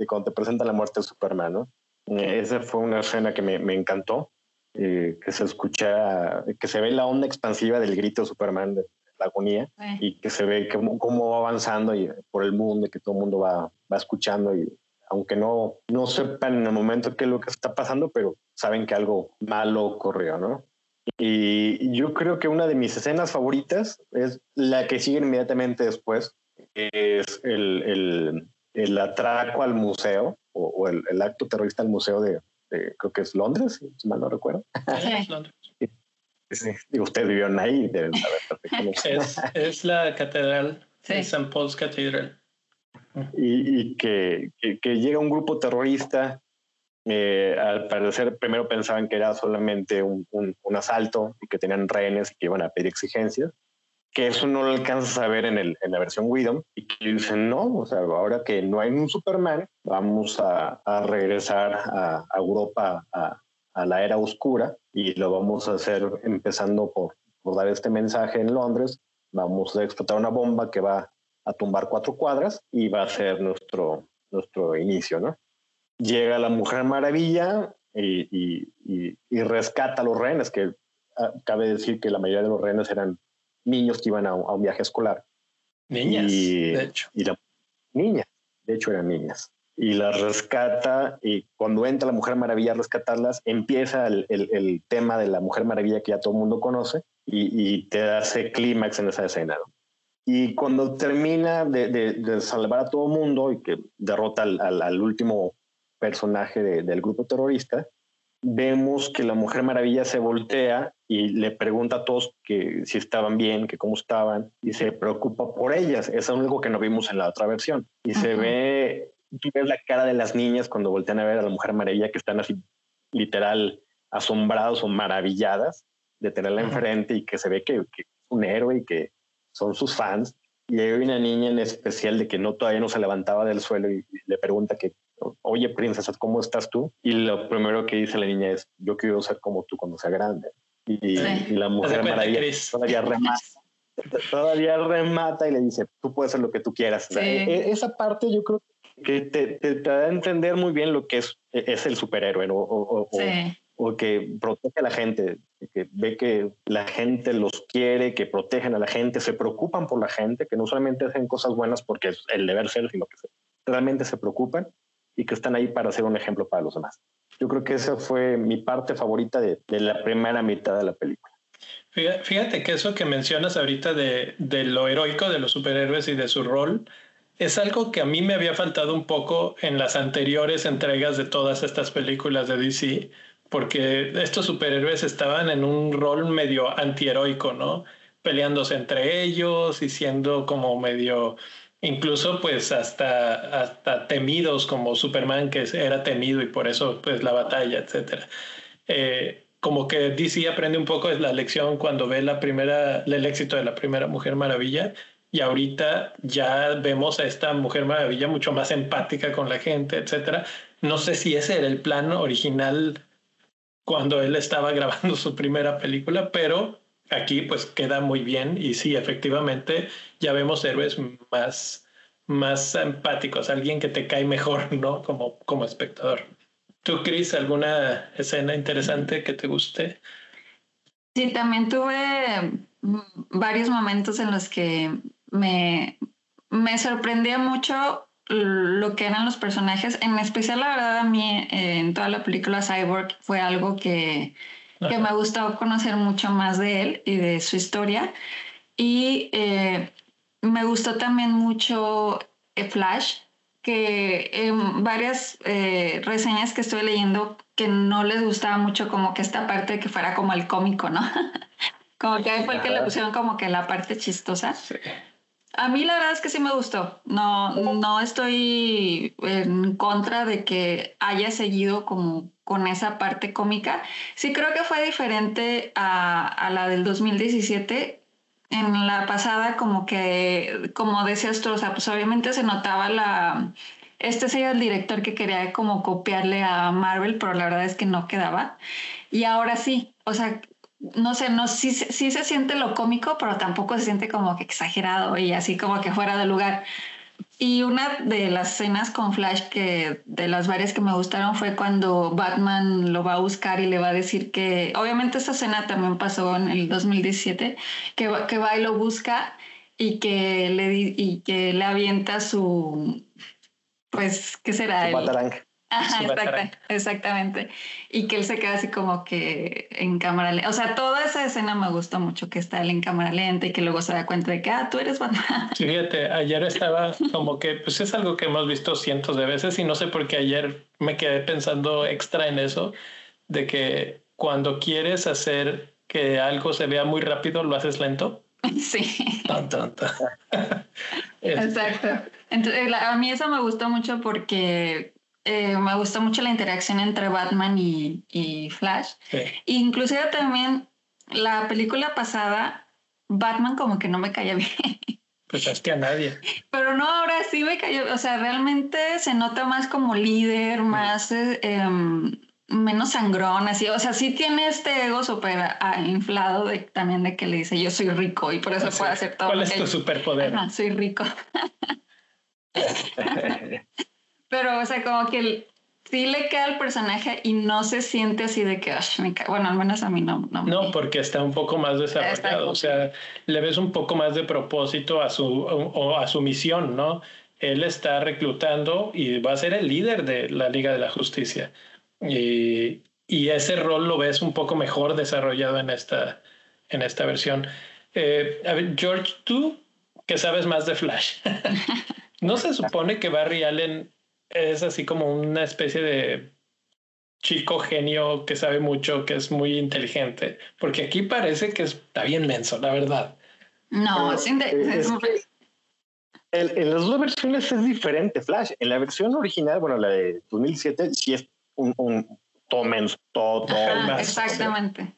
cuando te presenta la muerte de Superman, ¿no? Esa fue una escena que me, me encantó. Eh, que se escucha, que se ve la onda expansiva del grito de Superman, de la agonía, y que se ve cómo, cómo, va avanzando y, por el mundo y que todo el mundo va, va escuchando y aunque no, no sepan en el momento qué es lo que está pasando, pero saben que algo malo ocurrió, ¿no? Y yo creo que una de mis escenas favoritas es la que sigue inmediatamente después, es el, el, el atraco al museo o, el, el, acto terrorista al museo de, creo que es Londres, si mal no recuerdo. Sí, Londres. Sí, ustedes vivieron ahí, deben saber. Es, es la catedral, sí. St. Paul's Cathedral. Y, y que, que, llega un grupo terrorista, eh, al parecer primero pensaban que era solamente un, un, un, asalto y que tenían rehenes y que iban a pedir exigencias, que eso no lo alcanzas a ver en, el, en la versión Widom y que dicen, no, o sea, ahora que no hay un Superman, vamos a, a regresar a, a Europa a, a, la era oscura y lo vamos a hacer empezando por, por dar este mensaje en Londres, vamos a explotar una bomba que va a tumbar cuatro cuadras y va a ser nuestro, nuestro inicio, ¿no? Llega la Mujer Maravilla y, y, y, y rescata a los rehenes, que ah, cabe decir que la mayoría de los rehenes eran niños que iban a, un viaje escolar. Niñas, de hecho. Y la, niñas, de hecho eran niñas. Y las rescata y cuando entra la Mujer Maravilla a rescatarlas, empieza el, el, tema de la Mujer Maravilla que ya todo el mundo conoce y, y te hace clímax en esa escena. Y cuando termina de, de, salvar a todo el mundo y que derrota al, al, último personaje del grupo terrorista, vemos que la Mujer Maravilla se voltea y le pregunta a todos que si estaban bien, que cómo estaban, y se preocupa por ellas. Eso es algo que no vimos en la otra versión. Y se ve, tú ves la cara de las niñas cuando voltean a ver a la Mujer Maravilla, que están así literal asombrados o maravilladas de tenerla enfrente y que se ve que, que, es un héroe y que son sus fans. Y hay una niña en especial de que no todavía no se levantaba del suelo y le pregunta que oye, princesa, ¿cómo estás tú? Y lo primero que dice la niña es, yo quiero ser como tú cuando sea grande. Y, la mujer maravilla todavía remata, todavía remata y le dice, tú puedes hacer lo que tú quieras. E, e, esa parte yo creo que te, te, da a entender muy bien lo que es, e, es el superhéroe o, o, que protege a la gente, que ve que la gente los quiere, que protegen a la gente, se preocupan por la gente, que no solamente hacen cosas buenas porque es el deber ser, sino que realmente se preocupan y que están ahí para ser un ejemplo para los demás. Yo creo que esa fue mi parte favorita de, la primera mitad de la película. Fíjate que eso que mencionas ahorita de, de, lo heroico de los superhéroes y de su rol es algo que a mí me había faltado un poco en las anteriores entregas de todas estas películas de DC, porque estos superhéroes estaban en un rol medio antiheroico, ¿no? Peleándose entre ellos y siendo como medio incluso pues hasta, hasta temidos como Superman que era temido y por eso pues la batalla, etcétera. Eh, como que DC aprende un poco de la lección cuando ve la primera, el éxito de la primera Mujer Maravilla y ahorita ya vemos a esta Mujer Maravilla mucho más empática con la gente, etcétera. No sé si ese era el plan original cuando él estaba grabando su primera película, pero aquí pues queda muy bien y sí, efectivamente ya vemos héroes más, más empáticos, alguien que te cae mejor, ¿no? Como, como espectador. ¿Tú, Cris, alguna escena interesante que te guste? Sí, también tuve varios momentos en los que me, me sorprendía mucho lo que eran los personajes, en especial la verdad a mí en toda la película Cyborg fue algo que, que me gustó conocer mucho más de él y de su historia. Y eh, me gustó también mucho eh, Flash, que en varias eh, reseñas que estoy leyendo que no les gustaba mucho como que esta parte que fuera como el cómico, ¿no? como que fue el que le pusieron como que la parte chistosa. A mí la verdad es que sí me gustó. No, no estoy en contra de que haya seguido como con esa parte cómica. Sí creo que fue diferente a, la del 2017 en la pasada como que, como decías tú, o sea, pues obviamente se notaba la... Este sería el director que quería como copiarle a Marvel, pero la verdad es que no quedaba. Y ahora sí, o sea, no sé, no, sí, sí se siente lo cómico, pero tampoco se siente como que exagerado y así como que fuera de lugar. Y una de las escenas con Flash que de las varias que me gustaron fue cuando Batman lo va a buscar y le va a decir que, obviamente esta escena también pasó en el 2017, que, que va y lo busca y que le, y que le avienta su, pues, ¿qué será? Ajá, exactamente. Y que él se queda así como que en cámara lenta. O sea, toda esa escena me gustó mucho, que está él en cámara lenta y que luego se da cuenta de que, ah, tú eres Batman. Sí, fíjate, ayer estaba como que, pues es algo que hemos visto cientos de veces y no sé por qué ayer me quedé pensando extra en eso, de que cuando quieres hacer que algo se vea muy rápido, lo haces lento. Sí. Exacto. Entonces, a mí eso me gustó mucho porque eh, me gustó mucho la interacción entre Batman y, y Flash. Inclusive también la película pasada, Batman como que no me caía bien. Pues es que a nadie. Pero no, ahora sí me cayó, o sea, realmente se nota más como líder, más... Eh, em, menos sangrón, así, o sea, sí tiene este ego súper ah, inflado de, también de que le dice yo soy rico y por eso puedo hacer todo. ¿Cuál es tu superpoder? soy rico. Pero, o sea, como que sí le queda al personaje y no se siente así de que, me bueno, al menos a mí no. No, no porque está un poco más desarrollado, o sea, le ves un poco más de propósito a su, o a su misión, ¿no? Él está reclutando y va a ser el líder de la Liga de la Justicia. Y, y ese rol lo ves un poco mejor desarrollado en esta, en esta versión. Eh, a ver, George, tú que sabes más de Flash, ¿no se supone que Barry Allen es así como una especie de chico genio que sabe mucho, que es muy inteligente, porque aquí parece que está bien menso, la verdad. No, es, en las dos versiones es diferente, Flash. En la versión original, bueno, la de 2007, sí es un, un todo menso, todo, Exactamente.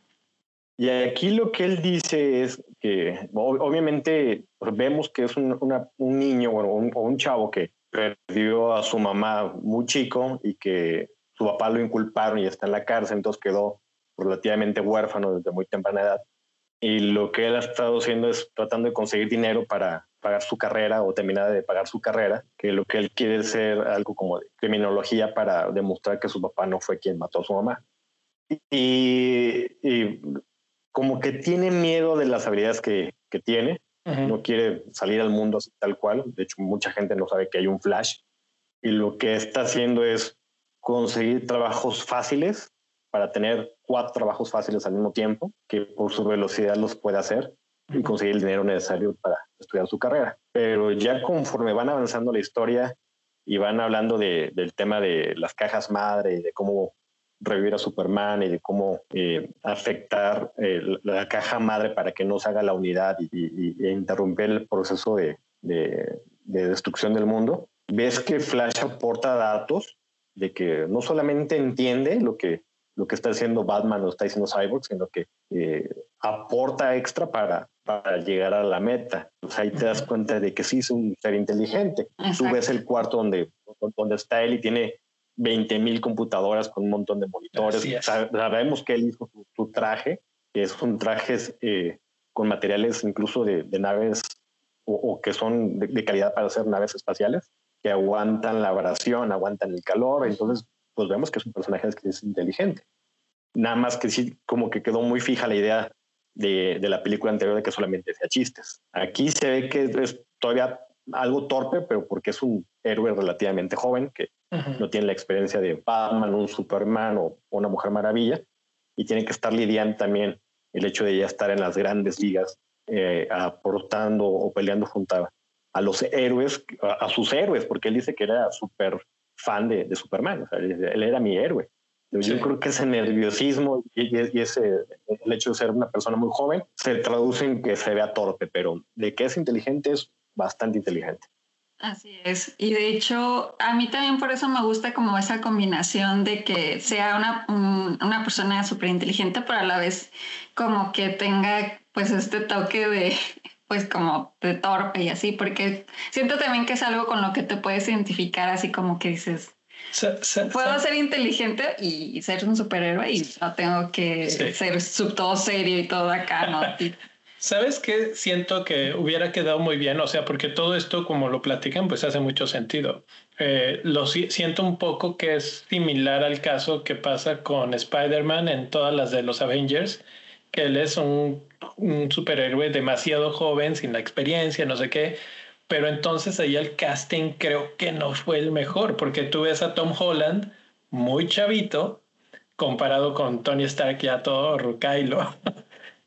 Y aquí lo que él dice es que obviamente pues, vemos que es un, un niño o un chavo que perdió a su mamá muy chico y que su papá lo inculparon y está en la cárcel, entonces quedó relativamente huérfano desde muy temprana edad. Y lo que él ha estado haciendo es tratando de conseguir dinero para pagar su carrera o terminar de pagar su carrera, que lo que él quiere es ser algo como de criminología para demostrar que su papá no fue quien mató a su mamá. Y, y como que tiene miedo de las habilidades que, que tiene, no quiere salir al mundo así tal cual. De hecho, mucha gente no sabe que hay un flash. Y lo que está haciendo es conseguir trabajos fáciles para tener cuatro trabajos fáciles al mismo tiempo, que por su velocidad los puede hacer y conseguir el dinero necesario para estudiar su carrera. Pero ya conforme van avanzando la historia y van hablando del tema de las cajas madre y de cómo revivir a Superman y de cómo eh, afectar eh, la caja madre para que no se haga la unidad y, e interrumpir el proceso de, destrucción del mundo, ves que Flash aporta datos de que no solamente entiende lo que, lo que está haciendo Batman o está diciendo Cyborg, sino que eh, aporta extra para, para llegar a la meta. Pues ahí te das cuenta de que sí es un ser inteligente. Tú ves el cuarto donde, donde está él y tiene 20 mil computadoras con un montón de monitores. Sabemos que él hizo su, traje, que es un traje eh, con materiales incluso de, naves o, que son de, calidad para hacer naves espaciales, que aguantan la abrasión, aguantan el calor. Entonces, pues vemos que es un personaje que es inteligente. Nada más que sí, como que quedó muy fija la idea de, de la película anterior de que solamente hacía chistes. Aquí se ve que es todavía algo torpe, pero porque es un héroe relativamente joven que no tiene la experiencia de Batman, un Superman o una Mujer Maravilla y tiene que estar lidiando también el hecho de ya estar en las grandes ligas eh, aportando o peleando junto a, los héroes, a, sus héroes, porque él dice que era súper fan de, Superman, él era mi héroe. Yo creo que ese nerviosismo y, ese el hecho de ser una persona muy joven se traduce en que se vea torpe, pero de que es inteligente es bastante inteligente. Así es. Y de hecho, a mí también por eso me gusta como esa combinación de que sea una, una persona súper inteligente, pero a la vez como que tenga pues este toque de pues como de torpe y así, porque siento también que es algo con lo que te puedes identificar así como que dices, Puedo ser inteligente y ser un superhéroe y no tengo que ser todo serio y todo acá, ¿no? ¿Sabes qué? Siento que hubiera quedado muy bien, o sea, porque todo esto, como lo platican, pues hace mucho sentido. Eh, lo siento un poco que es similar al caso que pasa con Spider-Man en todas las de los Avengers, que él es un, superhéroe demasiado joven, sin la experiencia, no sé qué, pero entonces ahí el casting creo que no fue el mejor, porque tú ves a Tom Holland muy chavito comparado con Tony Stark ya todo rucailo.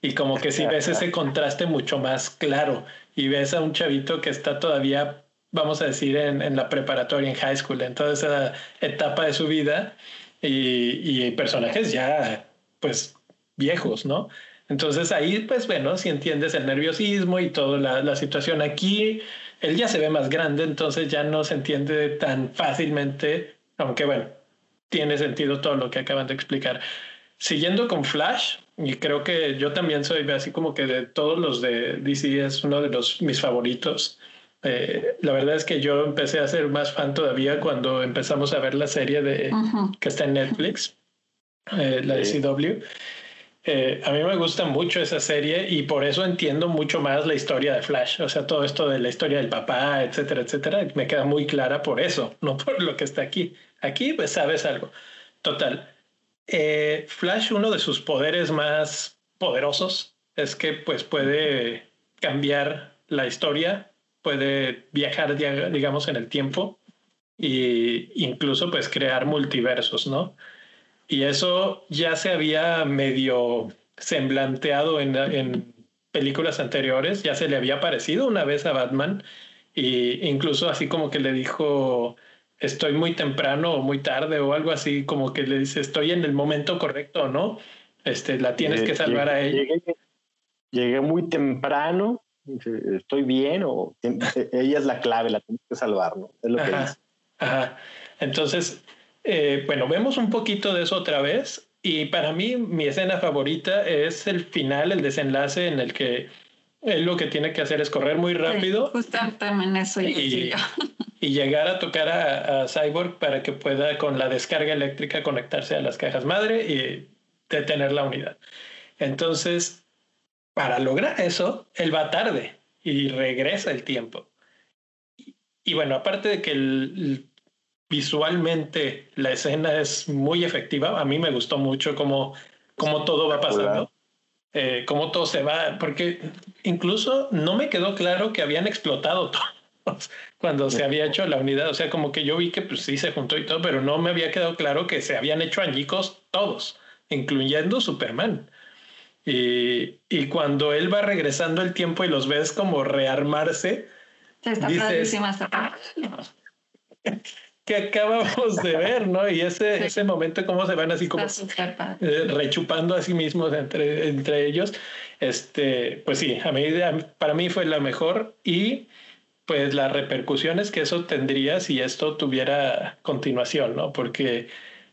Y como que si ves ese contraste mucho más claro y ves a un chavito que está todavía, vamos a decir, en, en la preparatoria, en high school, en toda esa etapa de su vida y, y personajes ya, pues, viejos, ¿no? Entonces ahí, pues bueno, si entiendes el nerviosismo y toda la, la situación aquí, él ya se ve más grande, entonces ya no se entiende tan fácilmente, aunque bueno, tiene sentido todo lo que acaban de explicar. Siguiendo con Flash, y creo que yo también soy así como que de todos los de DC es uno de los mis favoritos. Eh, la verdad es que yo empecé a ser más fan todavía cuando empezamos a ver la serie de que está en Netflix, eh, la de CW. Eh, a mí me gusta mucho esa serie y por eso entiendo mucho más la historia de Flash. O sea, todo esto de la historia del papá, etcétera, etcétera, me queda muy clara por eso, no por lo que está aquí. Aquí, pues sabes algo. Total. Eh, Flash, uno de sus poderes más poderosos es que pues puede cambiar la historia, puede viajar, digamos, en el tiempo e incluso pues crear multiversos, ¿no? Y eso ya se había medio semblanteado en, películas anteriores, ya se le había parecido una vez a Batman, e incluso así como que le dijo, estoy muy temprano o muy tarde o algo así, como que le dice, estoy en el momento correcto, ¿no? Este, la tienes que salvar a ella. Llegué, muy temprano, estoy bien o ella es la clave, la tienes que salvar, ¿no? Es lo que dice. Ajá. Entonces, eh, bueno, vemos un poquito de eso otra vez y para mí mi escena favorita es el final, el desenlace en el que él lo que tiene que hacer es correr muy rápido. también eso y, y, llegar a tocar a, Cyborg para que pueda con la descarga eléctrica conectarse a las cajas madre y detener la unidad. Entonces, para lograr eso, él va tarde y regresa el tiempo. Y, bueno, aparte de que el visualmente la escena es muy efectiva. A mí me gustó mucho cómo, cómo todo va pasando, eh, cómo todo se va, porque incluso no me quedó claro que habían explotado todos cuando se había hecho la unidad. O sea, como que yo vi que pues sí se juntó y todo, pero no me había quedado claro que se habían hecho añicos todos, incluyendo Superman. Y, y cuando él va regresando el tiempo y los ves como rearmarse, está dices, que acabamos de ver, ¿no? Y ese, ese momento, cómo se van así como eh, rechupando a sí mismos entre, entre ellos. Este, pues sí, a mí, para mí fue la mejor y pues las repercusiones que eso tendría si esto tuviera continuación, ¿no? Porque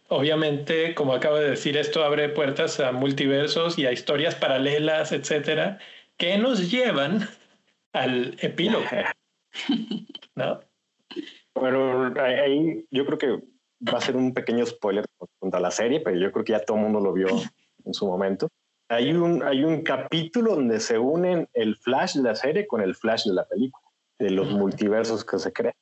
obviamente, como acabo de decir, esto abre puertas a multiversos y a historias paralelas, etcétera, que nos llevan al epílogo, ¿no? Bueno, ahí yo creo que va a ser un pequeño spoiler contra la serie, pero yo creo que ya todo el mundo lo vio en su momento. Hay un, hay un capítulo donde se unen el flash de la serie con el flash de la película, de los multiversos que se crean.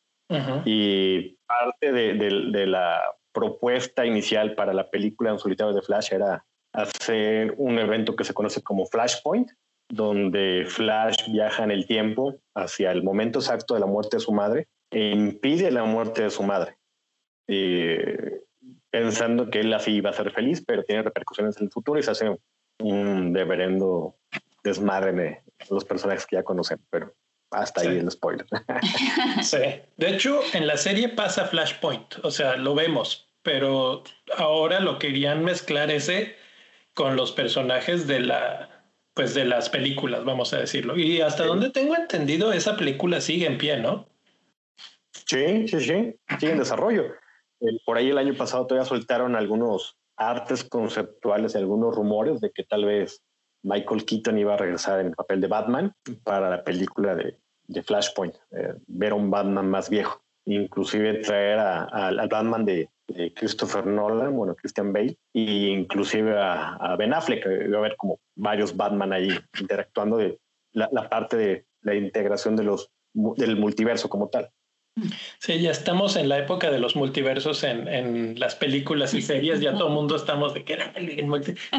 Y parte de, de, la propuesta inicial para la película en solitario de Flash era hacer un evento que se conoce como Flashpoint, donde Flash viaja en el tiempo hacia el momento exacto de la muerte de su madre impide la muerte de su madre, eh, pensando que él así iba a ser feliz, pero tiene repercusiones en el futuro y se hace un deberendo desmadre de los personajes que ya conocen, pero hasta ahí el spoiler. sí, de hecho en la serie pasa Flashpoint, o sea, lo vemos, pero ahora lo querían mezclar ese con los personajes de la pues de las películas, vamos a decirlo. Y hasta donde tengo entendido, esa película sigue en pie, ¿no? Sí, sí, sí, sigue en desarrollo. por ahí el año pasado todavía soltaron algunos artes conceptuales y algunos rumores de que tal vez Michael Keaton iba a regresar en el papel de Batman para la película de, de Flashpoint, eh, ver a un Batman más viejo, inclusive traer al Batman de, Christopher Nolan, bueno, Christian Bale, e inclusive a, Ben Affleck, iba a haber como varios Batman ahí interactuando de la, la parte de la integración de los, del multiverso como tal. Sí, ya estamos en la época de los multiversos en, en las películas y series. Ya todo el mundo estamos de que era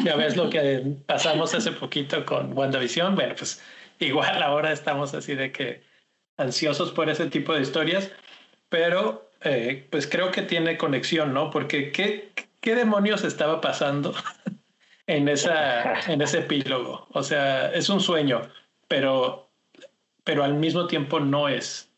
Ya ves lo que pasamos hace poquito con WandaVision. Bueno, pues igual ahora estamos así de que ansiosos por ese tipo de historias, pero eh, pues creo que tiene conexión, ¿no? Porque ¿qué, qué demonios estaba pasando en, esa, en ese epílogo? O sea, es un sueño, pero, pero al mismo tiempo no es.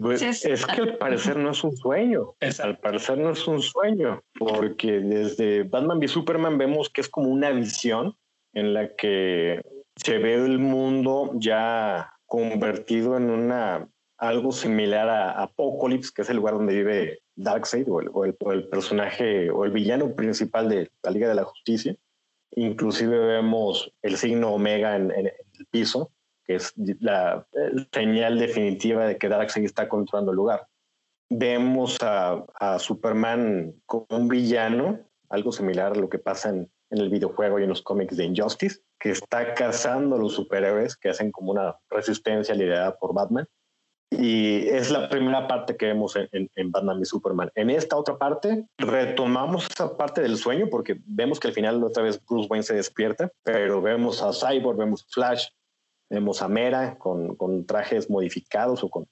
Pues, es, que al parecer no es un sueño. Al parecer no es un sueño, porque desde Batman v Superman vemos que es como una visión en la que se ve el mundo ya convertido en una algo similar a Apocalypse, que es el lugar donde vive Darkseid o el, o el, personaje o el villano principal de la Liga de la Justicia. Inclusive vemos el signo Omega en el piso que es la señal definitiva de que Darkseid está controlando el lugar. Vemos a, Superman como un villano, algo similar a lo que pasa en, el videojuego y en los cómics de Injustice, que está cazando a los superhéroes que hacen como una resistencia liderada por Batman. Y es la primera parte que vemos en, en, Batman y Superman. En esta otra parte, retomamos esa parte del sueño porque vemos que al final otra vez Bruce Wayne se despierta, pero vemos a Cyborg, vemos Flash, Vemos a Mera con, con trajes modificados o con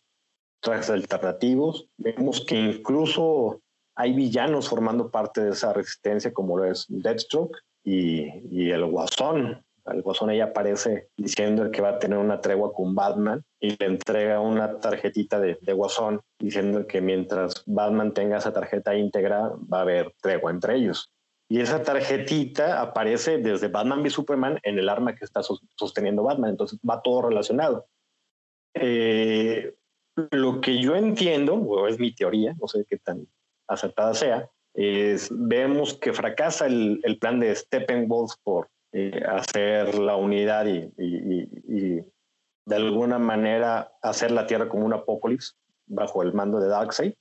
trajes alternativos. Vemos que incluso hay villanos formando parte de esa resistencia, como lo es Deathstroke y, y el Guasón. El Guasón ahí aparece diciendo que va a tener una tregua con Batman y le entrega una tarjetita de, de Guasón diciendo que mientras Batman tenga esa tarjeta íntegra va a haber tregua entre ellos. Y esa tarjetita aparece desde Batman v Superman en el arma que está sosteniendo Batman. Entonces va todo relacionado. Eh, lo que yo entiendo, o es mi teoría, no sé qué tan acertada sea, es vemos que fracasa el, plan de Steppenwolf por eh, hacer la unidad y, y, de alguna manera hacer la Tierra como un apocalipsis bajo el mando de Darkseid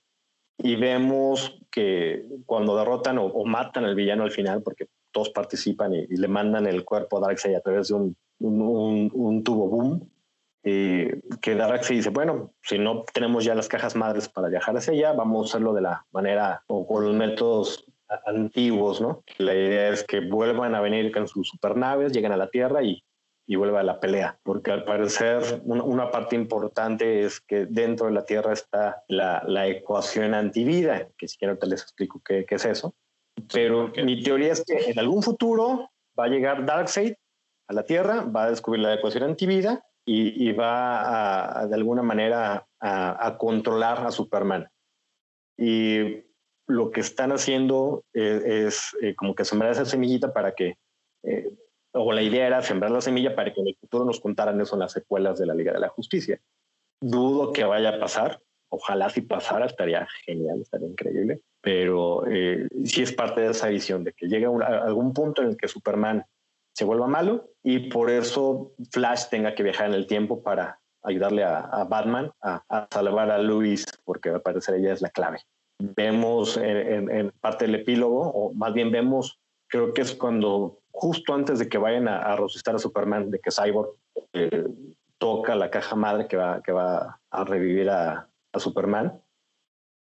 y vemos que cuando derrotan o, matan al villano al final, porque todos participan y, le mandan el cuerpo a Darkseid a través de un, tubo boom, eh, que Darkseid dice, bueno, si no tenemos ya las cajas madres para viajar hacia allá, vamos a hacerlo de la manera o con los métodos antiguos, ¿no? La idea es que vuelvan a venir con sus supernaves, lleguen a la Tierra y y vuelve a la pelea, porque al parecer una, parte importante es que dentro de la Tierra está la, la ecuación antivida, que si quiero te les explico qué, qué es eso. Pero mi teoría es que en algún futuro va a llegar Darkseid a la Tierra, va a descubrir la ecuación antivida y, y va a, de alguna manera a, controlar a Superman. Y lo que están haciendo es, eh, como que sembrar esa semillita para que eh, o la idea era sembrar la semilla para que en el futuro nos contaran eso en las secuelas de la Liga de la Justicia. Dudo que vaya a pasar, ojalá si pasara, estaría genial, estaría increíble, pero eh, sí es parte de esa visión de que llegue a, algún punto en el que Superman se vuelva malo y por eso Flash tenga que viajar en el tiempo para ayudarle a, Batman a, salvar a Luis, porque al parecer ella es la clave. Vemos en, en parte del epílogo, o más bien vemos, creo que es cuando justo antes de que vayan a, a resucitar a Superman, de que Cyborg eh, toca la caja madre que va, que va a revivir a, Superman.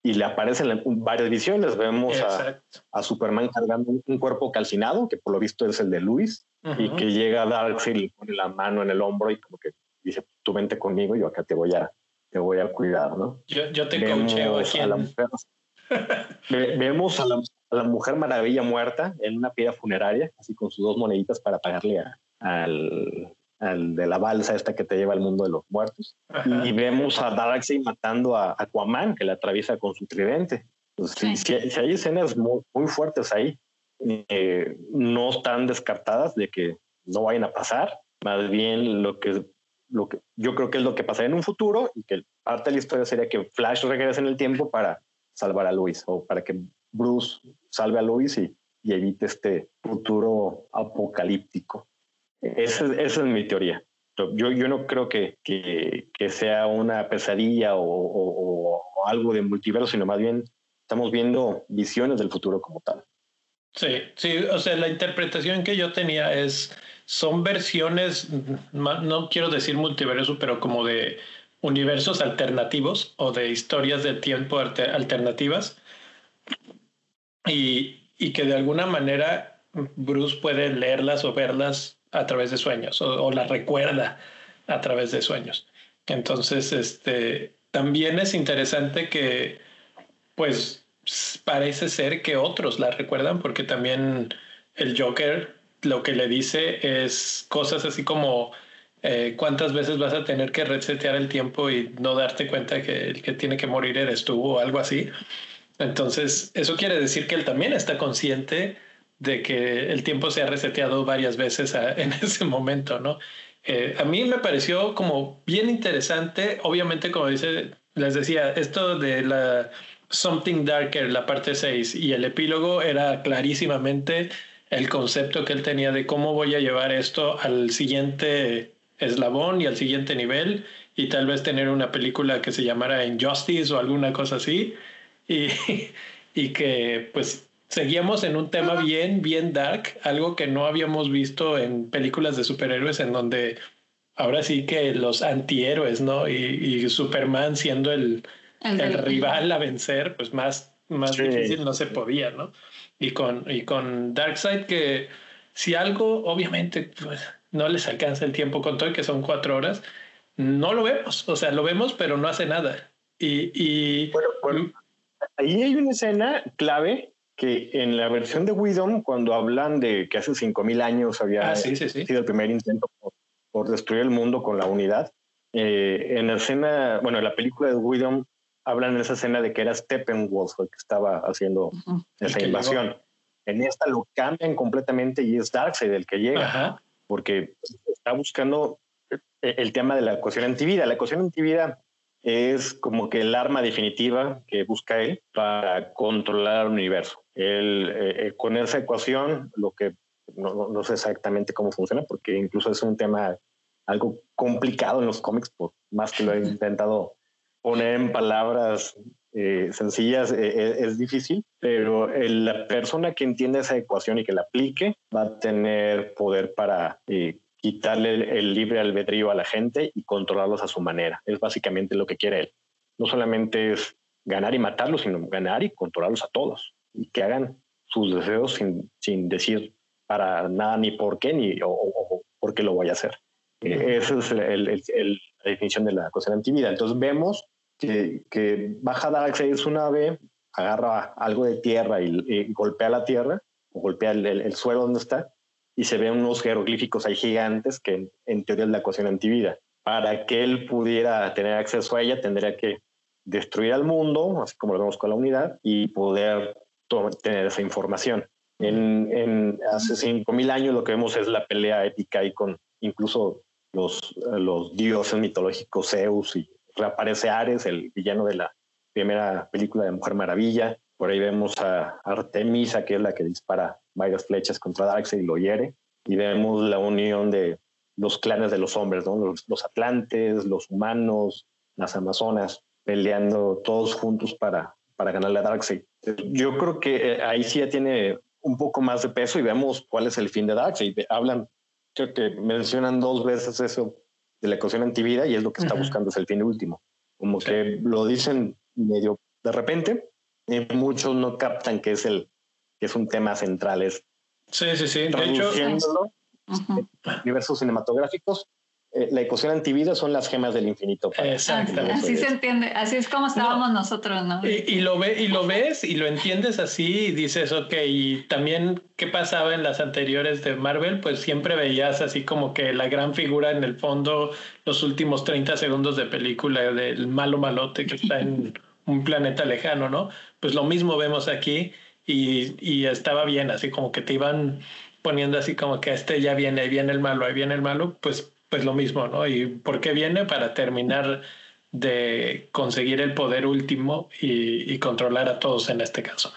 y le aparecen varias visiones. Vemos a, a, Superman cargando un cuerpo calcinado, que por lo visto es el de Luis, y que llega a Darkseid y le pone la mano en el hombro y como que dice, tú vente conmigo, yo acá te voy a, te voy a cuidar, ¿no? Yo, yo te coacheo aquí. A la mujer, vemos a la, a la, Mujer Maravilla muerta en una piedra funeraria, así con sus dos moneditas para pagarle a, al, al de la balsa esta que te lleva al mundo de los muertos. Y vemos a Darkseid matando a Aquaman, que la atraviesa con su tridente. Pues, si, hay escenas muy, muy fuertes ahí, eh, no están descartadas de que no vayan a pasar. Más bien lo que, lo que yo creo que es lo que pasará en un futuro y que parte de la historia sería que Flash regrese en el tiempo para salvar a Luis o para que Bruce salve a Luis y, evite este futuro apocalíptico. Esa, es mi teoría. Yo, no creo que sea una pesadilla o, o, algo de multiverso, sino más bien estamos viendo visiones del futuro como tal. Sí, sí, o sea, la interpretación que yo tenía es, son versiones, no quiero decir multiverso, pero como de universos alternativos o de historias de tiempo alternativas y, y que de alguna manera Bruce puede leerlas o verlas a través de sueños o, la recuerda a través de sueños. Entonces, este, también es interesante que, pues, parece ser que otros la recuerdan porque también el Joker lo que le dice es cosas así como eh, cuántas veces vas a tener que resetear el tiempo y no darte cuenta que el que tiene que morir eres tú o algo así. Entonces, eso quiere decir que él también está consciente de que el tiempo se ha reseteado varias veces en ese momento, ¿no? Eh, a mí me pareció como bien interesante, obviamente como dice, les decía, esto de la Something Darker, la parte 6 y el epílogo era clarísimamente el concepto que él tenía de cómo voy a llevar esto al siguiente eslabón y al siguiente nivel y tal vez tener una película que se llamara Injustice o alguna cosa así y, y que pues seguíamos en un tema bien, bien dark, algo que no habíamos visto en películas de superhéroes en donde ahora sí que los antihéroes, ¿no? Y, Superman siendo el, el, rival a vencer, pues más, más difícil no se podía, ¿no? Y con, y con Darkseid que si algo, obviamente, pues, no les alcanza el tiempo con todo, que son cuatro horas, no lo vemos, o sea, lo vemos, pero no hace nada. Y, y bueno, ahí hay una escena clave que en la versión de Widom, cuando hablan de que hace 5.000 años había ah, sido el primer intento por, destruir el mundo con la unidad, eh, en la escena, bueno, en la película de Widom hablan en esa escena de que era Steppenwolf el que estaba haciendo esa invasión. En esta lo cambian completamente y es Darkseid el que llega, porque está buscando el tema de la ecuación antivida. La ecuación antivida es como que el arma definitiva que busca él para controlar el universo. Él, eh, eh, con esa ecuación, lo que no, sé exactamente cómo funciona, porque incluso es un tema algo complicado en los cómics, por más que lo he intentado poner en palabras eh, sencillas, es difícil, pero la persona que entiende esa ecuación y que la aplique va a tener poder para quitarle el, libre albedrío a la gente y controlarlos a su manera. Es básicamente lo que quiere él. No solamente es ganar y matarlos, sino ganar y controlarlos a todos y que hagan sus deseos sin, sin decir para nada ni por qué ni o, por qué lo voy a hacer. Eh, esa es el, la definición de la cosa de antivida. Entonces vemos que, que baja Darkseid su nave, agarra algo de tierra y, golpea la tierra, o golpea el, suelo donde está, y se ven unos jeroglíficos ahí gigantes que en, teoría es la ecuación antivida. Para que él pudiera tener acceso a ella, tendría que destruir al mundo, así como lo vemos con la unidad, y poder tener esa información. En, en hace 5.000 años lo que vemos es la pelea épica y con incluso los, los dioses mitológicos Zeus y reaparece Ares, el villano de la primera película de Mujer Maravilla. Por ahí vemos a Artemisa, que es la que dispara varias flechas contra Darkseid y lo hiere. Y vemos la unión de los clanes de los hombres, ¿no? los, atlantes, los humanos, las amazonas, peleando todos juntos para, para ganarle a Darkseid. Yo creo que eh, ahí sí ya tiene un poco más de peso y vemos cuál es el fin de Darkseid. Hablan, creo que mencionan dos veces eso de la ecuación antivida y es lo que está buscando, es el fin último. Como que lo dicen medio de repente, y muchos no captan que es el que es un tema central, es sí, sí, sí. De hecho, universos cinematográficos, eh, la ecuación antivida son las gemas del infinito. Exacto. Así se entiende, así es como estábamos nosotros, ¿no? Y, lo ve, y lo ves y lo entiendes así y dices, ok, y también qué pasaba en las anteriores de Marvel, pues siempre veías así como que la gran figura en el fondo, los últimos 30 segundos de película del malo malote que está en un planeta lejano, ¿no? Pues lo mismo vemos aquí y, y estaba bien, así como que te iban poniendo así como que este ya viene, ahí viene el malo, ahí viene el malo, pues pues lo mismo, ¿no? ¿Y por qué viene? Para terminar de conseguir el poder último y, controlar a todos en este caso.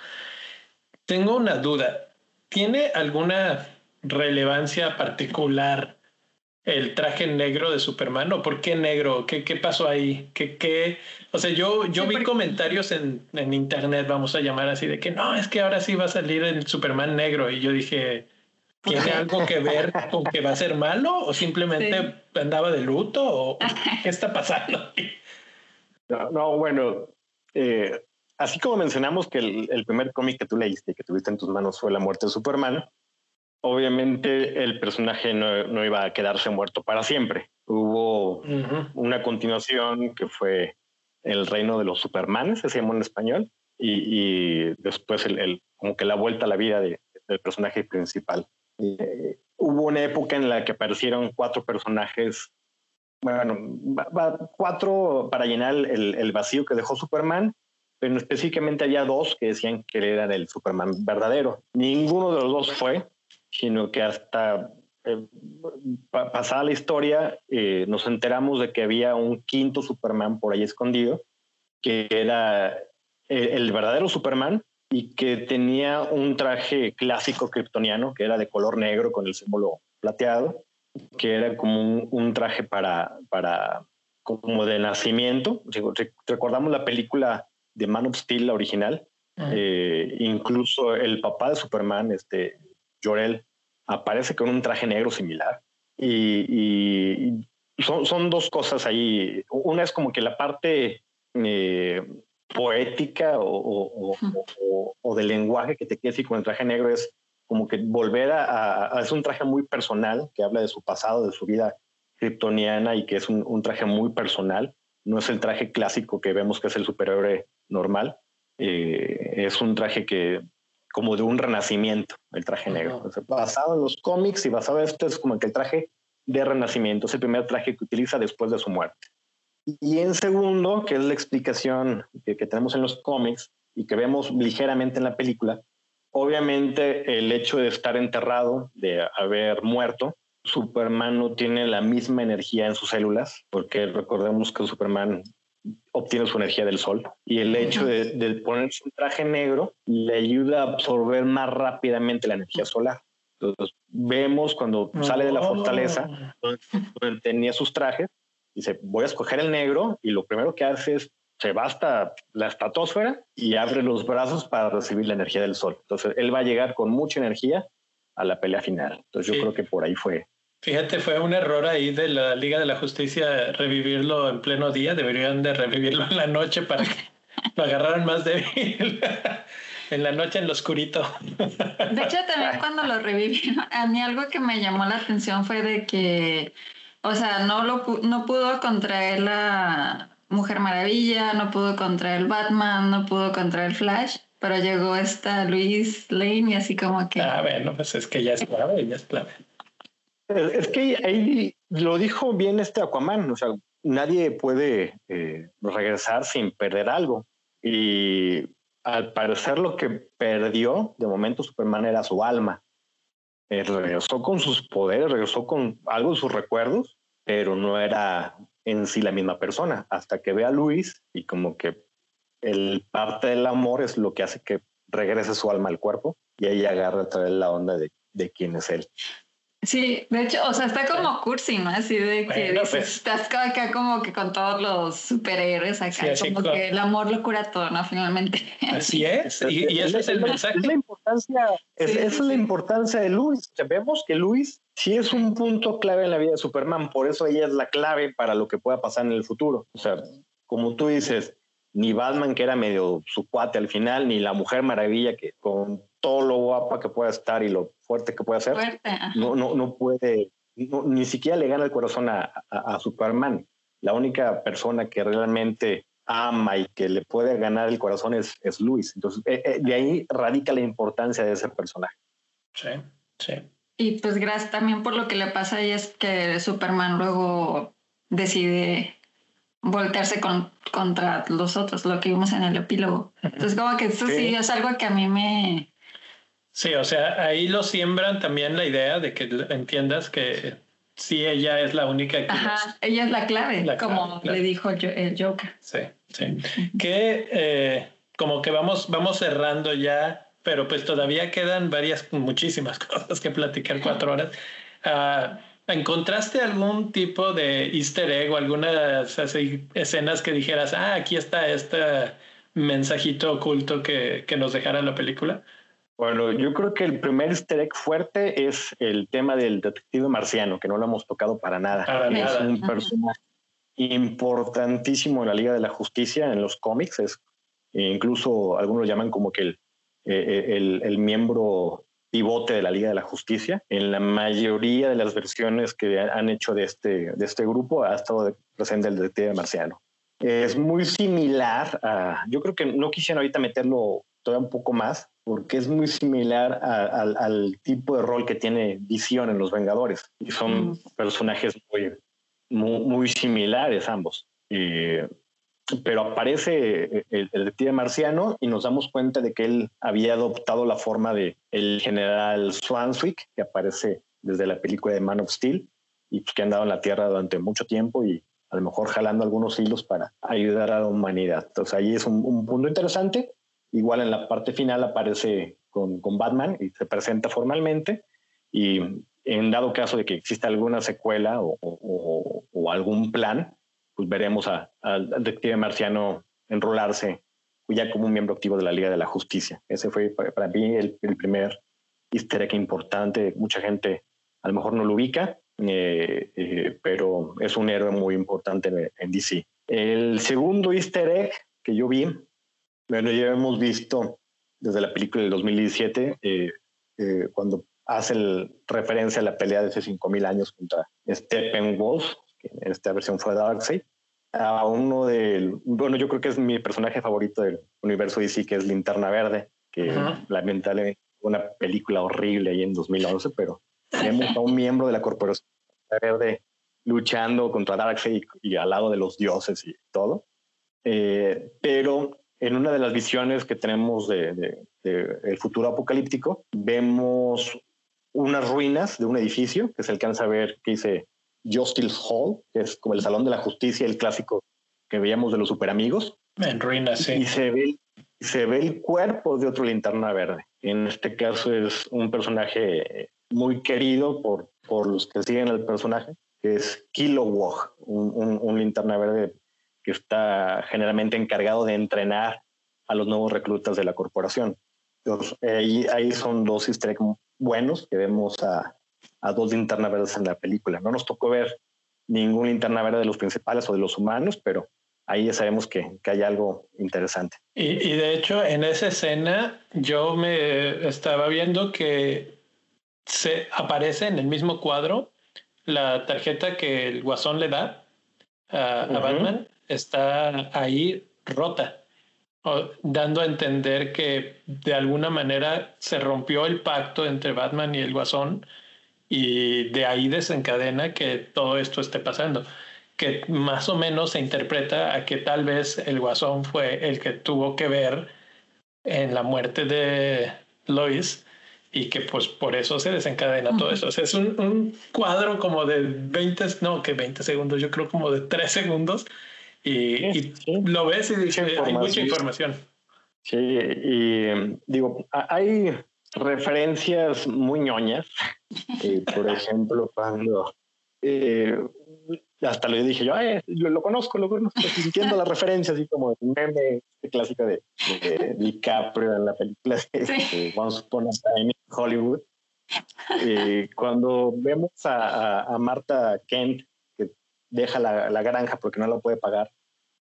Tengo una duda. ¿Tiene alguna relevancia particular el traje negro de Superman o por qué negro? ¿Qué, qué pasó ahí? ¿Qué, qué? O sea, yo, yo vi comentarios en, en, internet, vamos a llamar así, de que no, es que ahora sí va a salir el Superman negro y yo dije, ¿Tiene algo que ver con que va a ser malo o simplemente andaba de luto o qué está pasando? No, bueno, eh, así como mencionamos que el, primer cómic que tú leíste, que tuviste en tus manos fue La muerte de Superman, obviamente el personaje no, iba a quedarse muerto para siempre. Hubo una continuación que fue El reino de los Supermanes, se llamó en español, y, después el, como que la vuelta a la vida del personaje principal. Eh, hubo una época en la que aparecieron cuatro personajes, bueno, cuatro para llenar el, vacío que dejó Superman, pero específicamente había dos que decían que eran el Superman verdadero. Ninguno de los dos fue, sino que hasta eh, pasada la historia eh, nos enteramos de que había un quinto Superman por ahí escondido, que era el verdadero Superman, y que tenía un traje clásico kryptoniano que era de color negro con el símbolo plateado, que era como un, traje para, para, como de nacimiento. Recordamos la película de Man of Steel, la original. Eh, incluso el papá de Superman, este Jorel, aparece con un traje negro similar. Y, son, son, dos cosas ahí. Una es como que la parte eh, poética o, o, de lenguaje que te quede así con el traje negro es como que volver a, Es un traje muy personal que habla de su pasado, de su vida kryptoniana y que es un, traje muy personal. No es el traje clásico que vemos que es el superhéroe normal. Eh, es un traje que como de un renacimiento, el traje negro. basado en los cómics y basado en esto es como que el traje de renacimiento. Es el primer traje que utiliza después de su muerte. Y en segundo, que es la explicación que, tenemos en los cómics y que vemos ligeramente en la película, obviamente el hecho de estar enterrado, de haber muerto, Superman no tiene la misma energía en sus células, porque recordemos que Superman obtiene su energía del sol y el hecho de, de ponerse un traje negro le ayuda a absorber más rápidamente la energía solar. Entonces vemos cuando sale de la fortaleza, donde tenía sus trajes, dice, voy a escoger el negro y lo primero que hace es se va hasta la estratosfera y abre los brazos para recibir la energía del sol. Entonces, él va a llegar con mucha energía a la pelea final. Entonces, yo creo que por ahí fue. Fíjate, fue un error ahí de la Liga de la Justicia revivirlo en pleno día. Deberían de revivirlo en la noche para que lo agarraran más débil. en la noche en lo oscurito. De hecho, también cuando lo revivieron, a mí algo que me llamó la atención fue de que o sea, no, lo, no pudo contraer la Mujer Maravilla, no pudo contraer el Batman, no pudo contraer el Flash, pero llegó esta Luis Lane y así como que... Ah, bueno, pues es que ya es clave, ya es clave. Es que ahí lo dijo bien este Aquaman, o sea, nadie puede eh, regresar sin perder algo. Y al parecer lo que perdió de momento Superman era su alma. Eh, regresó con sus poderes, regresó con algo de sus recuerdos, pero no era en sí la misma persona, hasta que ve a Luis y como que el parte del amor es lo que hace que regrese su alma al cuerpo y ahí agarra otra vez la onda de, de quién es él. Sí, de hecho, o sea, está como cursi, ¿no? Así de que pues. estás acá como que con todos los superhéroes acá, como que el amor lo cura todo, ¿no? Finalmente. Así es, y, ese es el mensaje. Es la importancia, esa es la importancia de Luis. vemos que Luis sí es un punto clave en la vida de Superman, por eso ella es la clave para lo que pueda pasar en el futuro. O sea, como tú dices, ni Batman, que era medio su cuate al final, ni la Mujer Maravilla, que con todo lo guapa que pueda estar y lo fuerte que pueda ser, no, no, no puede, ni siquiera le gana el corazón a, a, Superman. La única persona que realmente ama y que le puede ganar el corazón es, es Luis. Entonces, eh, eh, de ahí radica la importancia de ese personaje. Sí, sí. Y pues gracias también por lo que le pasa a ella es que Superman luego decide voltearse con, contra los otros, lo que vimos en el epílogo. Entonces como que eso sí. es algo que a mí me... Sí, o sea, ahí lo siembran también la idea de que entiendas que sí, ella es la única que... Ajá, ella es la clave, como le dijo el Joker. Sí, sí. que eh, como que vamos, vamos cerrando ya, pero pues todavía quedan varias, muchísimas cosas que platicar cuatro horas. Uh, ¿Encontraste algún tipo de easter egg o algunas escenas que dijeras, ah, aquí está este mensajito oculto que, que nos dejara la película? Bueno, yo creo que el primer easter egg fuerte es el tema del detective marciano, que no lo hemos tocado para nada. Es un personaje importantísimo en la Liga de la Justicia, en los cómics. Es, e incluso algunos llaman como que el, eh, eh, el, el miembro pivote de la Liga de la Justicia. En la mayoría de las versiones que han hecho de este, de este grupo ha estado presente el detective marciano. Es muy similar a, yo creo que no quisieron ahorita meterlo todavía un poco más, porque es muy similar al tipo de rol que tiene Visión en Los Vengadores. Y son mm. personajes muy, muy, similares ambos. Eh, pero aparece el, detective marciano y nos damos cuenta de que él había adoptado la forma de el general Swanswick, que aparece desde la película de Man of Steel y que ha andado en la Tierra durante mucho tiempo y a lo mejor jalando algunos hilos para ayudar a la humanidad. Entonces ahí es un, punto interesante. Igual en la parte final aparece con, con, Batman y se presenta formalmente y en dado caso de que exista alguna secuela o, o, o algún plan, pues veremos al detective marciano enrolarse ya como un miembro activo de la Liga de la Justicia. Ese fue para mí el, primer easter egg importante. Mucha gente a lo mejor no lo ubica, eh, eh, pero es un héroe muy importante en, DC. El segundo easter egg que yo vi, bueno, ya hemos visto desde la película del 2017, eh, cuando hace referencia a la pelea de hace 5.000 años contra Steppenwolf, que en esta versión fue Darkseid, a uno del, bueno, yo creo que es mi personaje favorito del universo DC, que es Linterna Verde, que lamentablemente fue una película horrible ahí en 2011, pero tenemos a un miembro de la corporación verde luchando contra Darkseid y, al lado de los dioses y todo. Eh, pero en una de las visiones que tenemos de, el futuro apocalíptico, vemos unas ruinas de un edificio que se alcanza a ver que dice Justice Hall, que es como el Salón de la Justicia, el clásico que veíamos de los superamigos. En ruinas, sí. Y se ve, se ve el cuerpo de otro linterna verde. En este caso es un personaje muy querido por, por los que siguen al personaje, que es Kilowog, un, un, linterna verde que está generalmente encargado de entrenar a los nuevos reclutas de la corporación. Entonces, ahí, ahí son dos easter buenos que vemos a, a dos linternas verdes en la película. No nos tocó ver ningún linterna verde de los principales o de los humanos, pero ahí ya sabemos que, que hay algo interesante. Y, de hecho, en esa escena yo me estaba viendo que se aparece en el mismo cuadro la tarjeta que el guasón le da a, Batman, está ahí rota, dando a entender que de alguna manera se rompió el pacto entre Batman y el guasón y de ahí desencadena que todo esto esté pasando, que más o menos se interpreta a que tal vez el guasón fue el que tuvo que ver en la muerte de Lois y que pues por eso se desencadena todo eso. es un, cuadro como de 20, no, que 20 segundos, yo creo como de 3 segundos y, lo ves y dices, hay mucha información. Sí, y digo, hay referencias muy ñoñas. Eh, por ejemplo, cuando eh, hasta le dije yo, lo, conozco, lo conozco, sintiendo la referencia, así como el meme clásico de, de, DiCaprio en la película de, Vamos a poner en Hollywood. Eh, cuando vemos a, a, Marta Kent, deja la, la, granja porque no la puede pagar,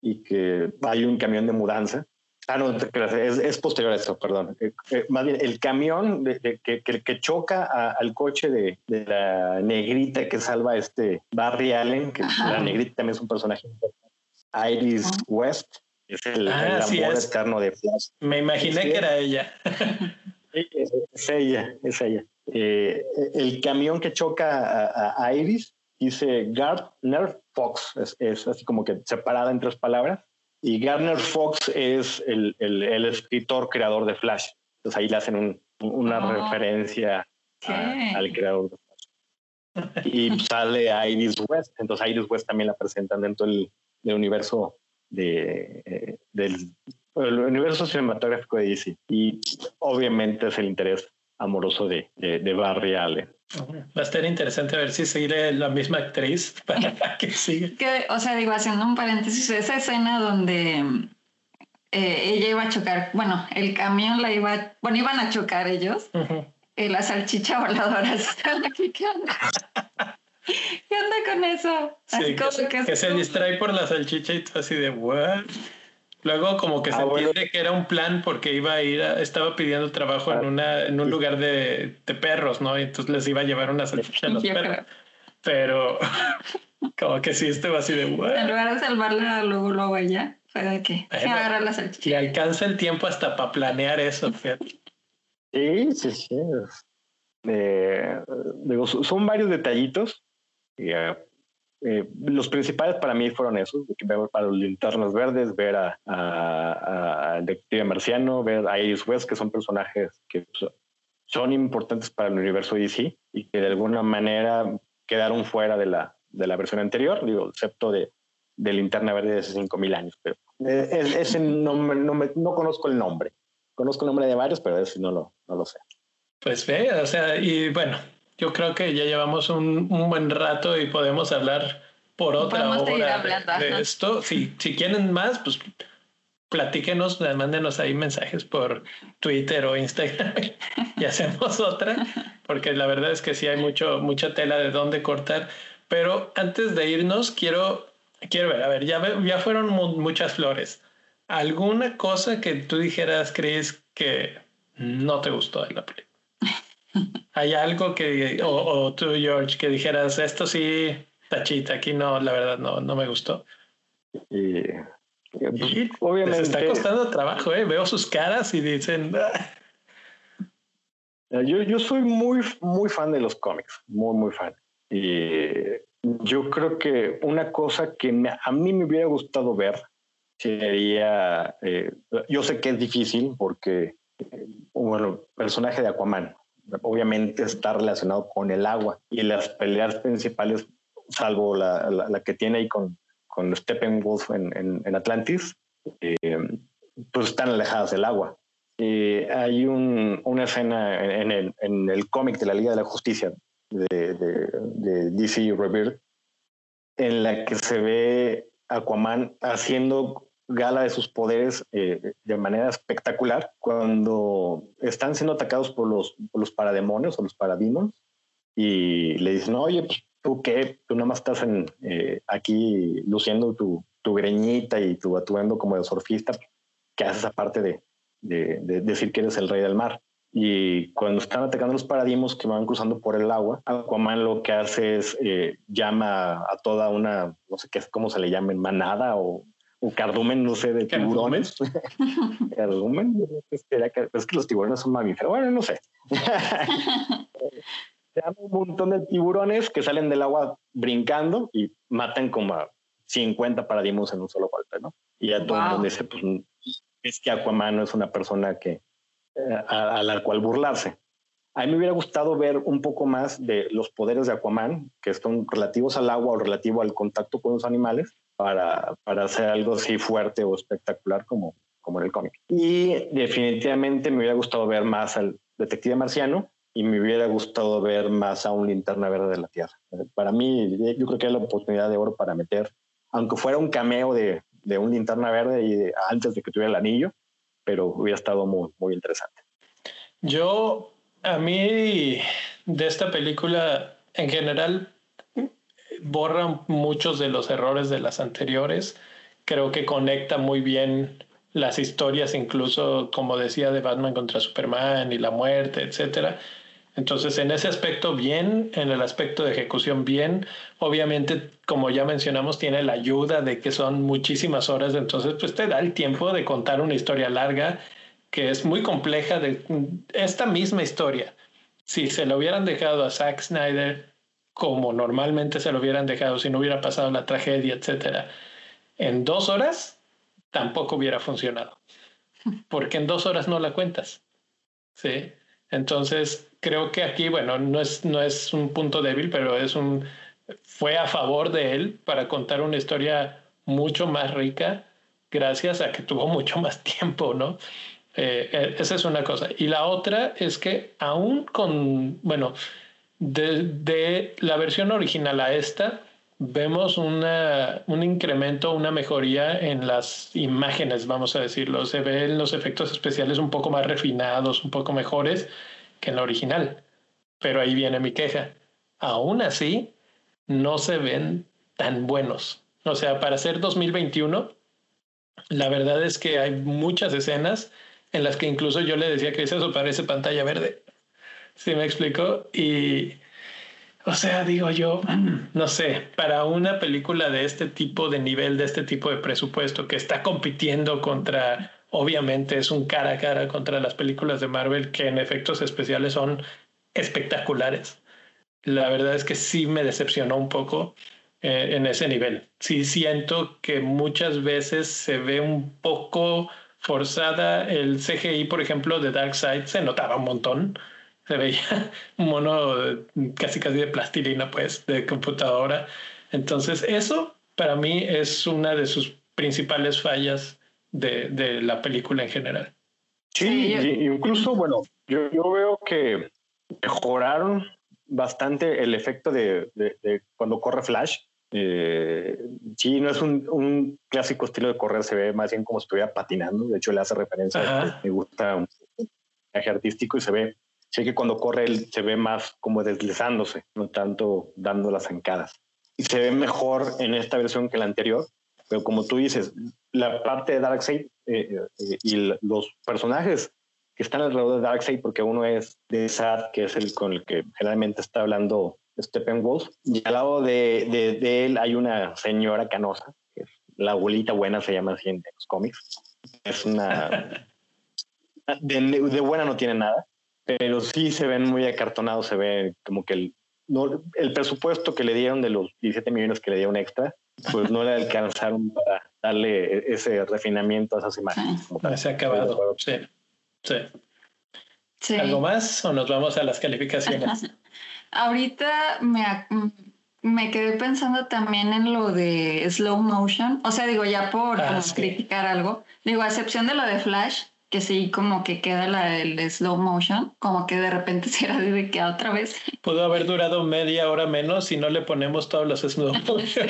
y que hay un camión de mudanza. Ah, no, es, es posterior a esto, perdón. Eh, eh, más bien, el camión de, que, que, choca al coche de, de, la negrita que salva este Barry Allen, que la negrita también es un personaje importante. Iris West, es el, ah, amor eterno de Flash. Me imaginé que era ella. es, ella, es ella. Eh, el camión que choca a, Iris dice Gardner Fox, es, así como que separada en tres palabras. Y Gardner Fox es el, el, escritor creador de Flash. Entonces ahí le hacen una oh. referencia al creador de Flash. Y sale Iris West. Entonces Iris West también la presentan dentro del, universo de, eh, del el universo cinematográfico de DC. Y obviamente es el interés amoroso de, de, Barry Allen. Va a estar interesante ver si sigue la misma actriz para que siga. Que, o sea, digo, haciendo un paréntesis, esa escena donde eh, ella iba a chocar, bueno, el camión la iba, bueno, iban a chocar ellos, y la salchicha voladora está aquí, ¿qué onda? ¿Qué onda con eso? Así como que, que se distrae por la salchicha y tú así de, ¿what? Luego como que se ah, entiende que era un plan porque iba a ir, estaba pidiendo trabajo en ah, una en un lugar de, de, perros, ¿no? Y entonces les iba a llevar una salchicha a los perros. Pero como que sí estuvo así de bueno. En lugar de salvarla luego luego ella, fue de que se agarra la salchicha. Y alcanza el tiempo hasta para planear eso, fíjate. Sí, sí, sí. Eh, digo, son varios detallitos. Y, eh, los principales para mí fueron esos, ver para los linternas verdes, ver a, a, a Detective Marciano, ver a Iris West, que son personajes que son importantes para el universo DC y que de alguna manera quedaron fuera de la, de la versión anterior, digo, excepto de, de Linterna Verde de hace 5.000 años. Pero eh, ese no, no, me, no, conozco el nombre. Conozco el nombre de varios, pero ese no lo, no lo sé. Pues ve, o sea, y bueno, yo creo que ya llevamos un, un buen rato y podemos hablar por otra hora de, esto. Si, si quieren más, pues platíquenos, mándenos ahí mensajes por Twitter o Instagram y hacemos otra, porque la verdad es que sí hay mucho, mucha tela de dónde cortar. Pero antes de irnos, quiero, quiero ver, a ver, ya, ya fueron muchas flores. ¿Alguna cosa que tú dijeras, crees que no te gustó de la película? ¿Hay algo que, o, tú, George, que dijeras, esto sí, tachita, aquí no, la verdad no, no me gustó? Y, obviamente. Les está costando trabajo, ¿eh? Veo sus caras y dicen. Ah". Yo, yo soy muy, muy fan de los cómics, muy, muy fan. Y yo creo que una cosa que a mí me hubiera gustado ver sería. Eh, yo sé que es difícil porque, eh, bueno, personaje de Aquaman, obviamente está relacionado con el agua y las peleas principales, salvo la, la, que tiene ahí con, con Steppenwolf en, en, Atlantis, eh, pues están alejadas del agua. hay un, una escena en el, en el cómic de la Liga de la Justicia de, de, de DC Rebirth en la que se ve Aquaman haciendo gala de sus poderes eh, de manera espectacular cuando están siendo atacados por los, por los parademonios o los parademons y le dicen, oye, pues, ¿tú qué? Tú nada más estás en, eh, aquí luciendo tu, tu, greñita y tu atuendo como de surfista, ¿qué haces aparte de, de, de, decir que eres el rey del mar? Y cuando están atacando los paradimos que van cruzando por el agua, Aquaman lo que hace es eh, llama a toda una, no sé qué, cómo se le llamen, manada o o cardumen, no sé, de tiburones. cardumen, es que, los tiburones son mamíferos, bueno, no sé. un montón de tiburones que salen del agua brincando y matan como a 50 paradigmas en un solo golpe, ¿no? Y ya todo el mundo dice, pues es que Aquaman no es una persona que eh, a, la cual burlarse. A mí me hubiera gustado ver un poco más de los poderes de Aquaman, que son relativos al agua o relativo al contacto con los animales, para, para hacer algo así fuerte o espectacular como, como en el cómic. Y definitivamente me hubiera gustado ver más al detective marciano y me hubiera gustado ver más a un linterna verde de la Tierra. Para mí, yo creo que es la oportunidad de oro para meter, aunque fuera un cameo de, de un linterna verde y antes de que tuviera el anillo, pero hubiera estado muy, muy interesante. Yo, a mí, de esta película, en general, borran muchos de los errores de las anteriores. creo que conecta muy bien las historias, incluso como decía de Batman contra Superman y la muerte, etcétera. Entonces, en ese aspecto, bien, en el aspecto de ejecución, bien. Obviamente, como ya mencionamos, tiene la ayuda de que son muchísimas horas, entonces, pues te da el tiempo de contar una historia larga que es muy compleja de esta misma historia. Si se lo hubieran dejado a Zack Snyder como normalmente se lo hubieran dejado si no hubiera pasado la tragedia, etcétera, en dos horas tampoco hubiera funcionado, porque en dos horas no la cuentas. Sí. Entonces, creo que aquí, bueno, no es, no es un punto débil, pero es un, fue a favor de él para contar una historia mucho más rica gracias a que tuvo mucho más tiempo, ¿no? Eh, eh, esa es una cosa. Y la otra es que aún con, bueno, de, la versión original a esta, vemos una, un incremento, una mejoría en las imágenes, vamos a decirlo. Se ven los efectos especiales un poco más refinados, un poco mejores que en la original. Pero ahí viene mi queja. Aún así, no se ven tan buenos. O sea, para ser 2021, la verdad es que hay muchas escenas en las que incluso yo le decía que eso parece pantalla verde. ¿Sí me explico? Y, o sea, digo yo, no sé, para una película de este tipo de nivel, de este tipo de presupuesto, que está compitiendo contra, obviamente es un cara a cara contra las películas de Marvel, que en efectos especiales son espectaculares. La verdad es que sí me decepcionó un poco eh, en ese nivel. Sí siento que muchas veces se ve un poco forzada el CGI, por ejemplo, de Darkseid, se notaba un montón se veía un mono casi casi de plastilina, pues, de computadora. Entonces, eso para mí es una de sus principales fallas de, de la película en general. Sí, incluso, bueno, yo, yo, veo que mejoraron bastante el efecto de, de, cuando corre Flash. Eh, sí, no es un, un, clásico estilo de correr, se ve más bien como si estuviera patinando. De hecho, le hace referencia, me gusta un viaje artístico y se ve Sé que cuando corre él se ve más como deslizándose, no tanto dando las zancadas. Y se ve mejor en esta versión que la anterior, pero como tú dices, la parte de Darkseid eh, eh, y los personajes que están alrededor de Darkseid, porque uno es de Sad, que es el con el que generalmente está hablando Steppenwolf, y al lado de, de, él hay una señora canosa, que es la abuelita buena, se llama así en los cómics. Es una... de, de buena no tiene nada pero sí se ven muy acartonados, se ve como que el, no, el presupuesto que le dieron de los 17 millones que le dieron extra, pues no le alcanzaron para darle ese refinamiento a esas imágenes. se ha acabado. Sí. sí. ¿Algo más o nos vamos a las calificaciones? Ahorita me, me quedé pensando también en lo de slow motion. O sea, digo, ya por ah, criticar algo, digo, a excepción de lo de Flash, que sí como que queda la del slow motion, como que de repente se era de que otra vez. Pudo haber durado media hora menos si no le ponemos todos los slow motion.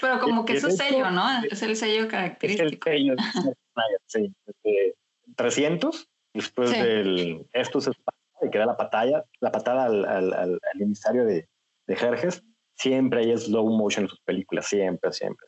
Pero como que es su sello, ¿no? Es el sello característico. Es el sello, sí. 300, después del esto se y queda la patada, la patada al, al, al, emisario de, de Jerjes, siempre hay slow motion en sus películas, siempre, siempre.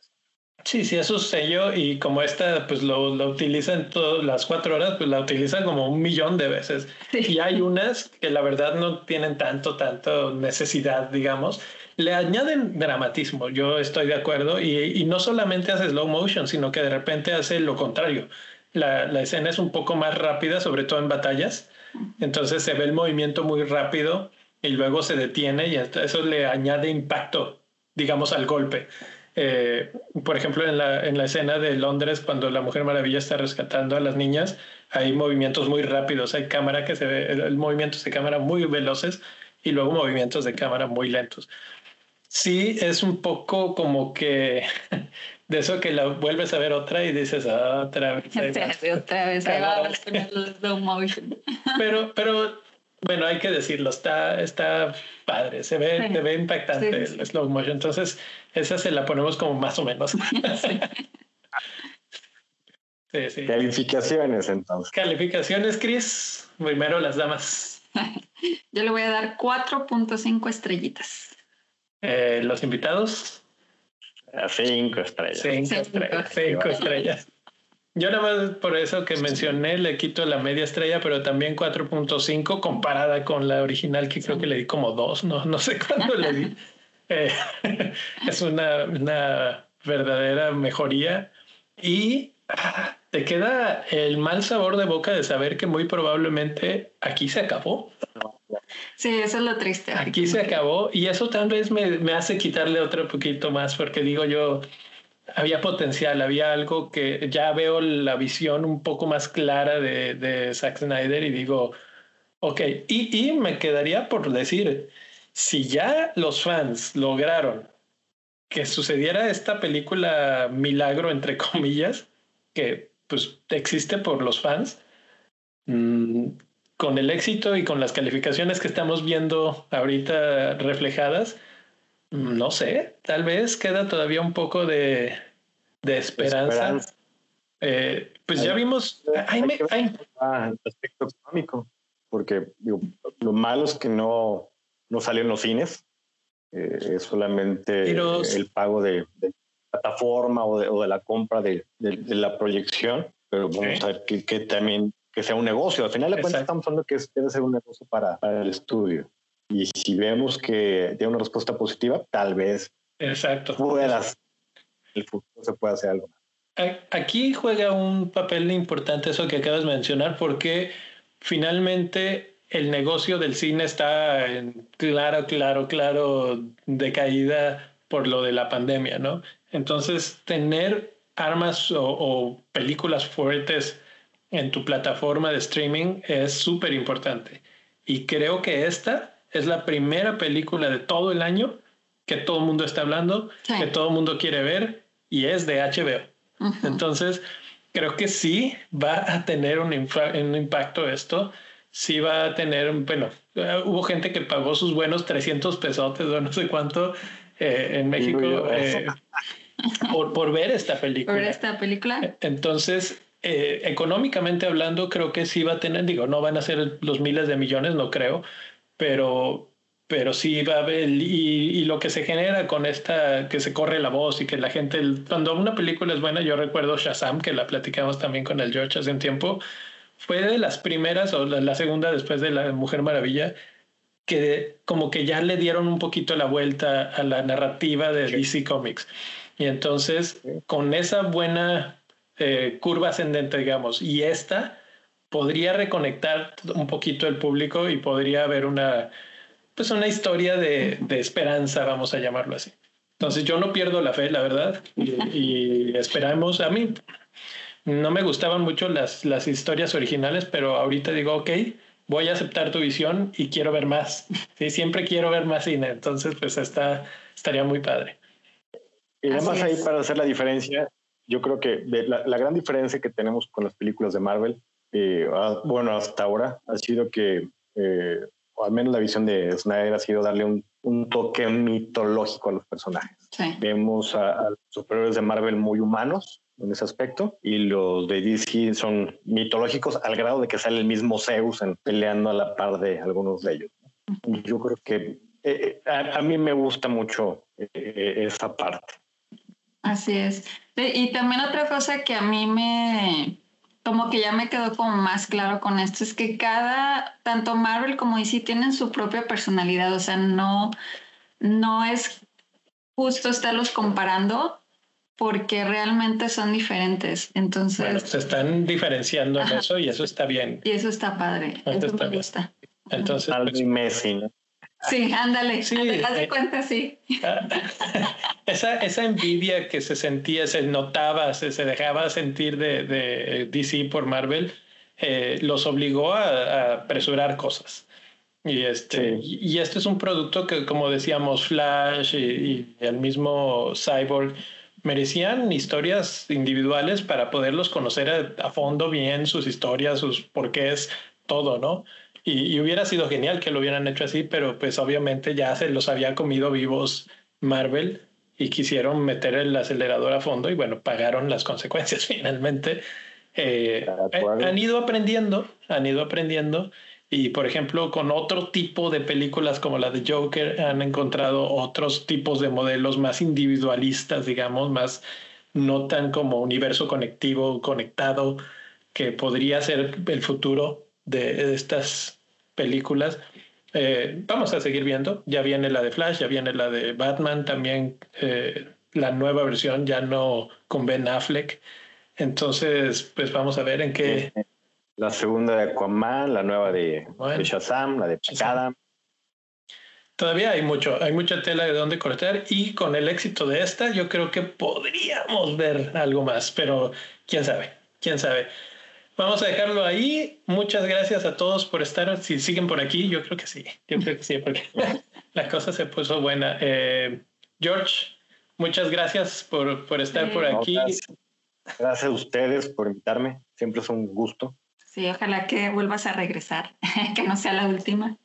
Sí, sí, es su sello y como esta, pues lo, lo utiliza en todas las cuatro horas, pues la utiliza como un millón de veces. Y hay unas que la verdad no tienen tanto, tanto necesidad, digamos. Le añaden dramatismo, yo estoy de acuerdo, y, y no solamente hace slow motion, sino que de repente hace lo contrario. La, la escena es un poco más rápida, sobre todo en batallas, entonces se ve el movimiento muy rápido y luego se detiene y eso le añade impacto, digamos, al golpe. Eh, por ejemplo, en la, en la escena de Londres, cuando la Mujer Maravilla está rescatando a las niñas, hay movimientos muy rápidos, hay cámara que se ve, el, movimientos de cámara muy veloces y luego movimientos de cámara muy lentos. Sí, es un poco como que de eso que la vuelves a ver otra y dices, ah, otra vez. otra vez, ahí va a slow motion. Pero, pero bueno, hay que decirlo, está, está padre, se ve, se ve impactante el slow motion. Entonces, esa se la ponemos como más o menos. Calificaciones, entonces. Calificaciones, Chris. Primero las damas. Yo le voy a dar 4.5 estrellitas. Eh, los invitados. cinco estrellas. Cinco, estrellas. Cinco estrellas. Yo nada más por eso que mencioné le quito la media estrella, pero también 4.5 comparada con la original que creo que le di como dos, no, no sé cuándo le di. Eh, es una, una verdadera mejoría y ah, te queda el mal sabor de boca de saber que muy probablemente aquí se acabó. Sí, eso es lo triste. Aquí se acabó y eso tal vez me, me hace quitarle otro poquito más porque digo yo, había potencial, había algo que ya veo la visión un poco más clara de, Zack Snyder y digo, ok, y, y me quedaría por decir, si ya los fans lograron que sucediera esta película milagro, entre comillas, que pues existe por los fans, mm, con el éxito y con las calificaciones que estamos viendo ahorita reflejadas, no sé, tal vez queda todavía un poco de, de esperanza. Eh, pues ya vimos. Hay, aspecto económico, porque lo malo es que no, no salió en los cines. Eh, es solamente el pago de, plataforma o de, o de, la compra de, de, la proyección, pero vamos a ver que, que, también que sea un negocio. Al final de cuentas estamos hablando que debe ser un negocio para, para el estudio. Y si vemos que tiene una respuesta positiva, tal vez Exacto. puedas, el futuro se pueda hacer algo. Aquí juega un papel importante eso que acabas de mencionar, porque finalmente el negocio del cine está en claro, claro, claro decaída por lo de la pandemia, ¿no? Entonces, tener armas o, o películas fuertes en tu plataforma de streaming es súper importante. Y creo que esta es la primera película de todo el año que todo el mundo está hablando, que todo el mundo quiere ver y es de HBO. Entonces, creo que sí va a tener un, un, impacto esto. Sí va a tener, bueno, uh, hubo gente que pagó sus buenos 300 pesotes o no sé cuánto eh, en México eh, por, por, ver esta película. Por esta película. Entonces, eh, económicamente hablando, creo que sí va a tener, digo, no van a ser los miles de millones, no creo, pero, pero sí va a haber, y, y, lo que se genera con esta, que se corre la voz y que la gente, cuando una película es buena, yo recuerdo Shazam, que la platicamos también con el George hace un tiempo, fue de las primeras o la, la segunda después de la Mujer Maravilla, que como que ya le dieron un poquito la vuelta a la narrativa de DC Comics. Y entonces, con esa buena eh, curva ascendente, digamos, y esta podría reconectar un poquito el público y podría haber una, pues una historia de, de esperanza, vamos a llamarlo así. Entonces yo no pierdo la fe, la verdad, y, y, esperamos, a mí no me gustaban mucho las, las historias originales, pero ahorita digo, ok, voy a aceptar tu visión y quiero ver más. Sí, siempre quiero ver más cine, entonces pues está, estaría muy padre. Y además ahí para hacer la diferencia, yo creo que la, la, gran diferencia que tenemos con las películas de Marvel, eh, bueno, hasta ahora, ha sido que, eh, o al menos la visión de Snyder ha sido darle un, un toque mitológico a los personajes. Sí. Vemos a, a, los superhéroes de Marvel muy humanos en ese aspecto y los de DC son mitológicos al grado de que sale el mismo Zeus en, peleando a la par de algunos de ellos. Yo creo que eh, a, a, mí me gusta mucho eh, esa parte. Así es. Y también otra cosa que a mí me, como que ya me quedó como más claro con esto, es que cada, tanto Marvel como DC tienen su propia personalidad, o sea, no, no es justo estarlos comparando porque realmente son diferentes. Entonces... Bueno, se están diferenciando en Ajá. eso y eso está bien. Y eso está padre. Eso, eso está me bien. gusta. Entonces, pues, Messi, ¿no? Sí, ándale, sí, ándale, haz de eh, cuenta, sí. esa, esa envidia que se sentía, se notaba, se, se dejaba sentir de, de, DC por Marvel, eh, los obligó a, a, apresurar cosas. Y este, sí. y, y, este es un producto que, como decíamos, Flash y, y el mismo Cyborg merecían historias individuales para poderlos conocer a, a fondo bien, sus historias, sus porqués, todo, ¿no? Y, y, hubiera sido genial que lo hubieran hecho así, pero pues obviamente ya se los había comido vivos Marvel y quisieron meter el acelerador a fondo y bueno, pagaron las consecuencias finalmente. Eh, han ido aprendiendo, han ido aprendiendo Y por ejemplo, con otro tipo de películas como la de Joker, han encontrado otros tipos de modelos más individualistas, digamos, más no tan como universo conectivo, conectado, que podría ser el futuro de estas películas. Eh, vamos a seguir viendo. Ya viene la de Flash, ya viene la de Batman, también eh, la nueva versión, ya no con Ben Affleck. Entonces, pues vamos a ver en qué. La segunda de Aquaman, la nueva de, Shazam, la de Chakadam. Todavía hay mucho, hay mucha tela de dónde cortar y con el éxito de esta, yo creo que podríamos ver algo más, pero quién sabe, quién sabe. Vamos a dejarlo ahí. Muchas gracias a todos por estar. Si siguen por aquí, yo creo que sí. Yo creo que sí, porque la cosa se puso buena. Eh, George, muchas gracias por, por estar por aquí. gracias. a ustedes por invitarme. Siempre es un gusto. Sí, ojalá que vuelvas a regresar, que no sea la última.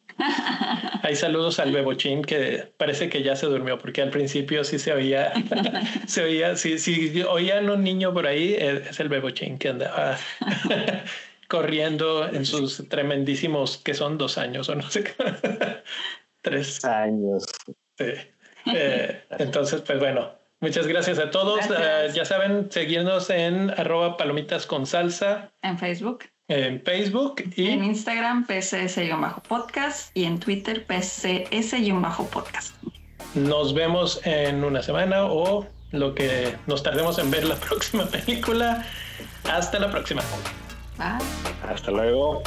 Hay saludos al bebochín que parece que ya se durmió porque al principio sí se oía, se oía, si, si oían un niño por ahí, es el bebochín que andaba corriendo en sus tremendísimos, que son dos años o no sé qué, tres años. Sí. Eh, entonces, pues bueno, muchas gracias a todos. Ah, ya saben, seguirnos en arroba palomitas con salsa. En Facebook en Facebook y en Instagram PCS-podcast y en Twitter PCS-podcast. Nos vemos en una semana o lo que nos tardemos en ver la próxima película. Hasta la próxima. Hasta luego.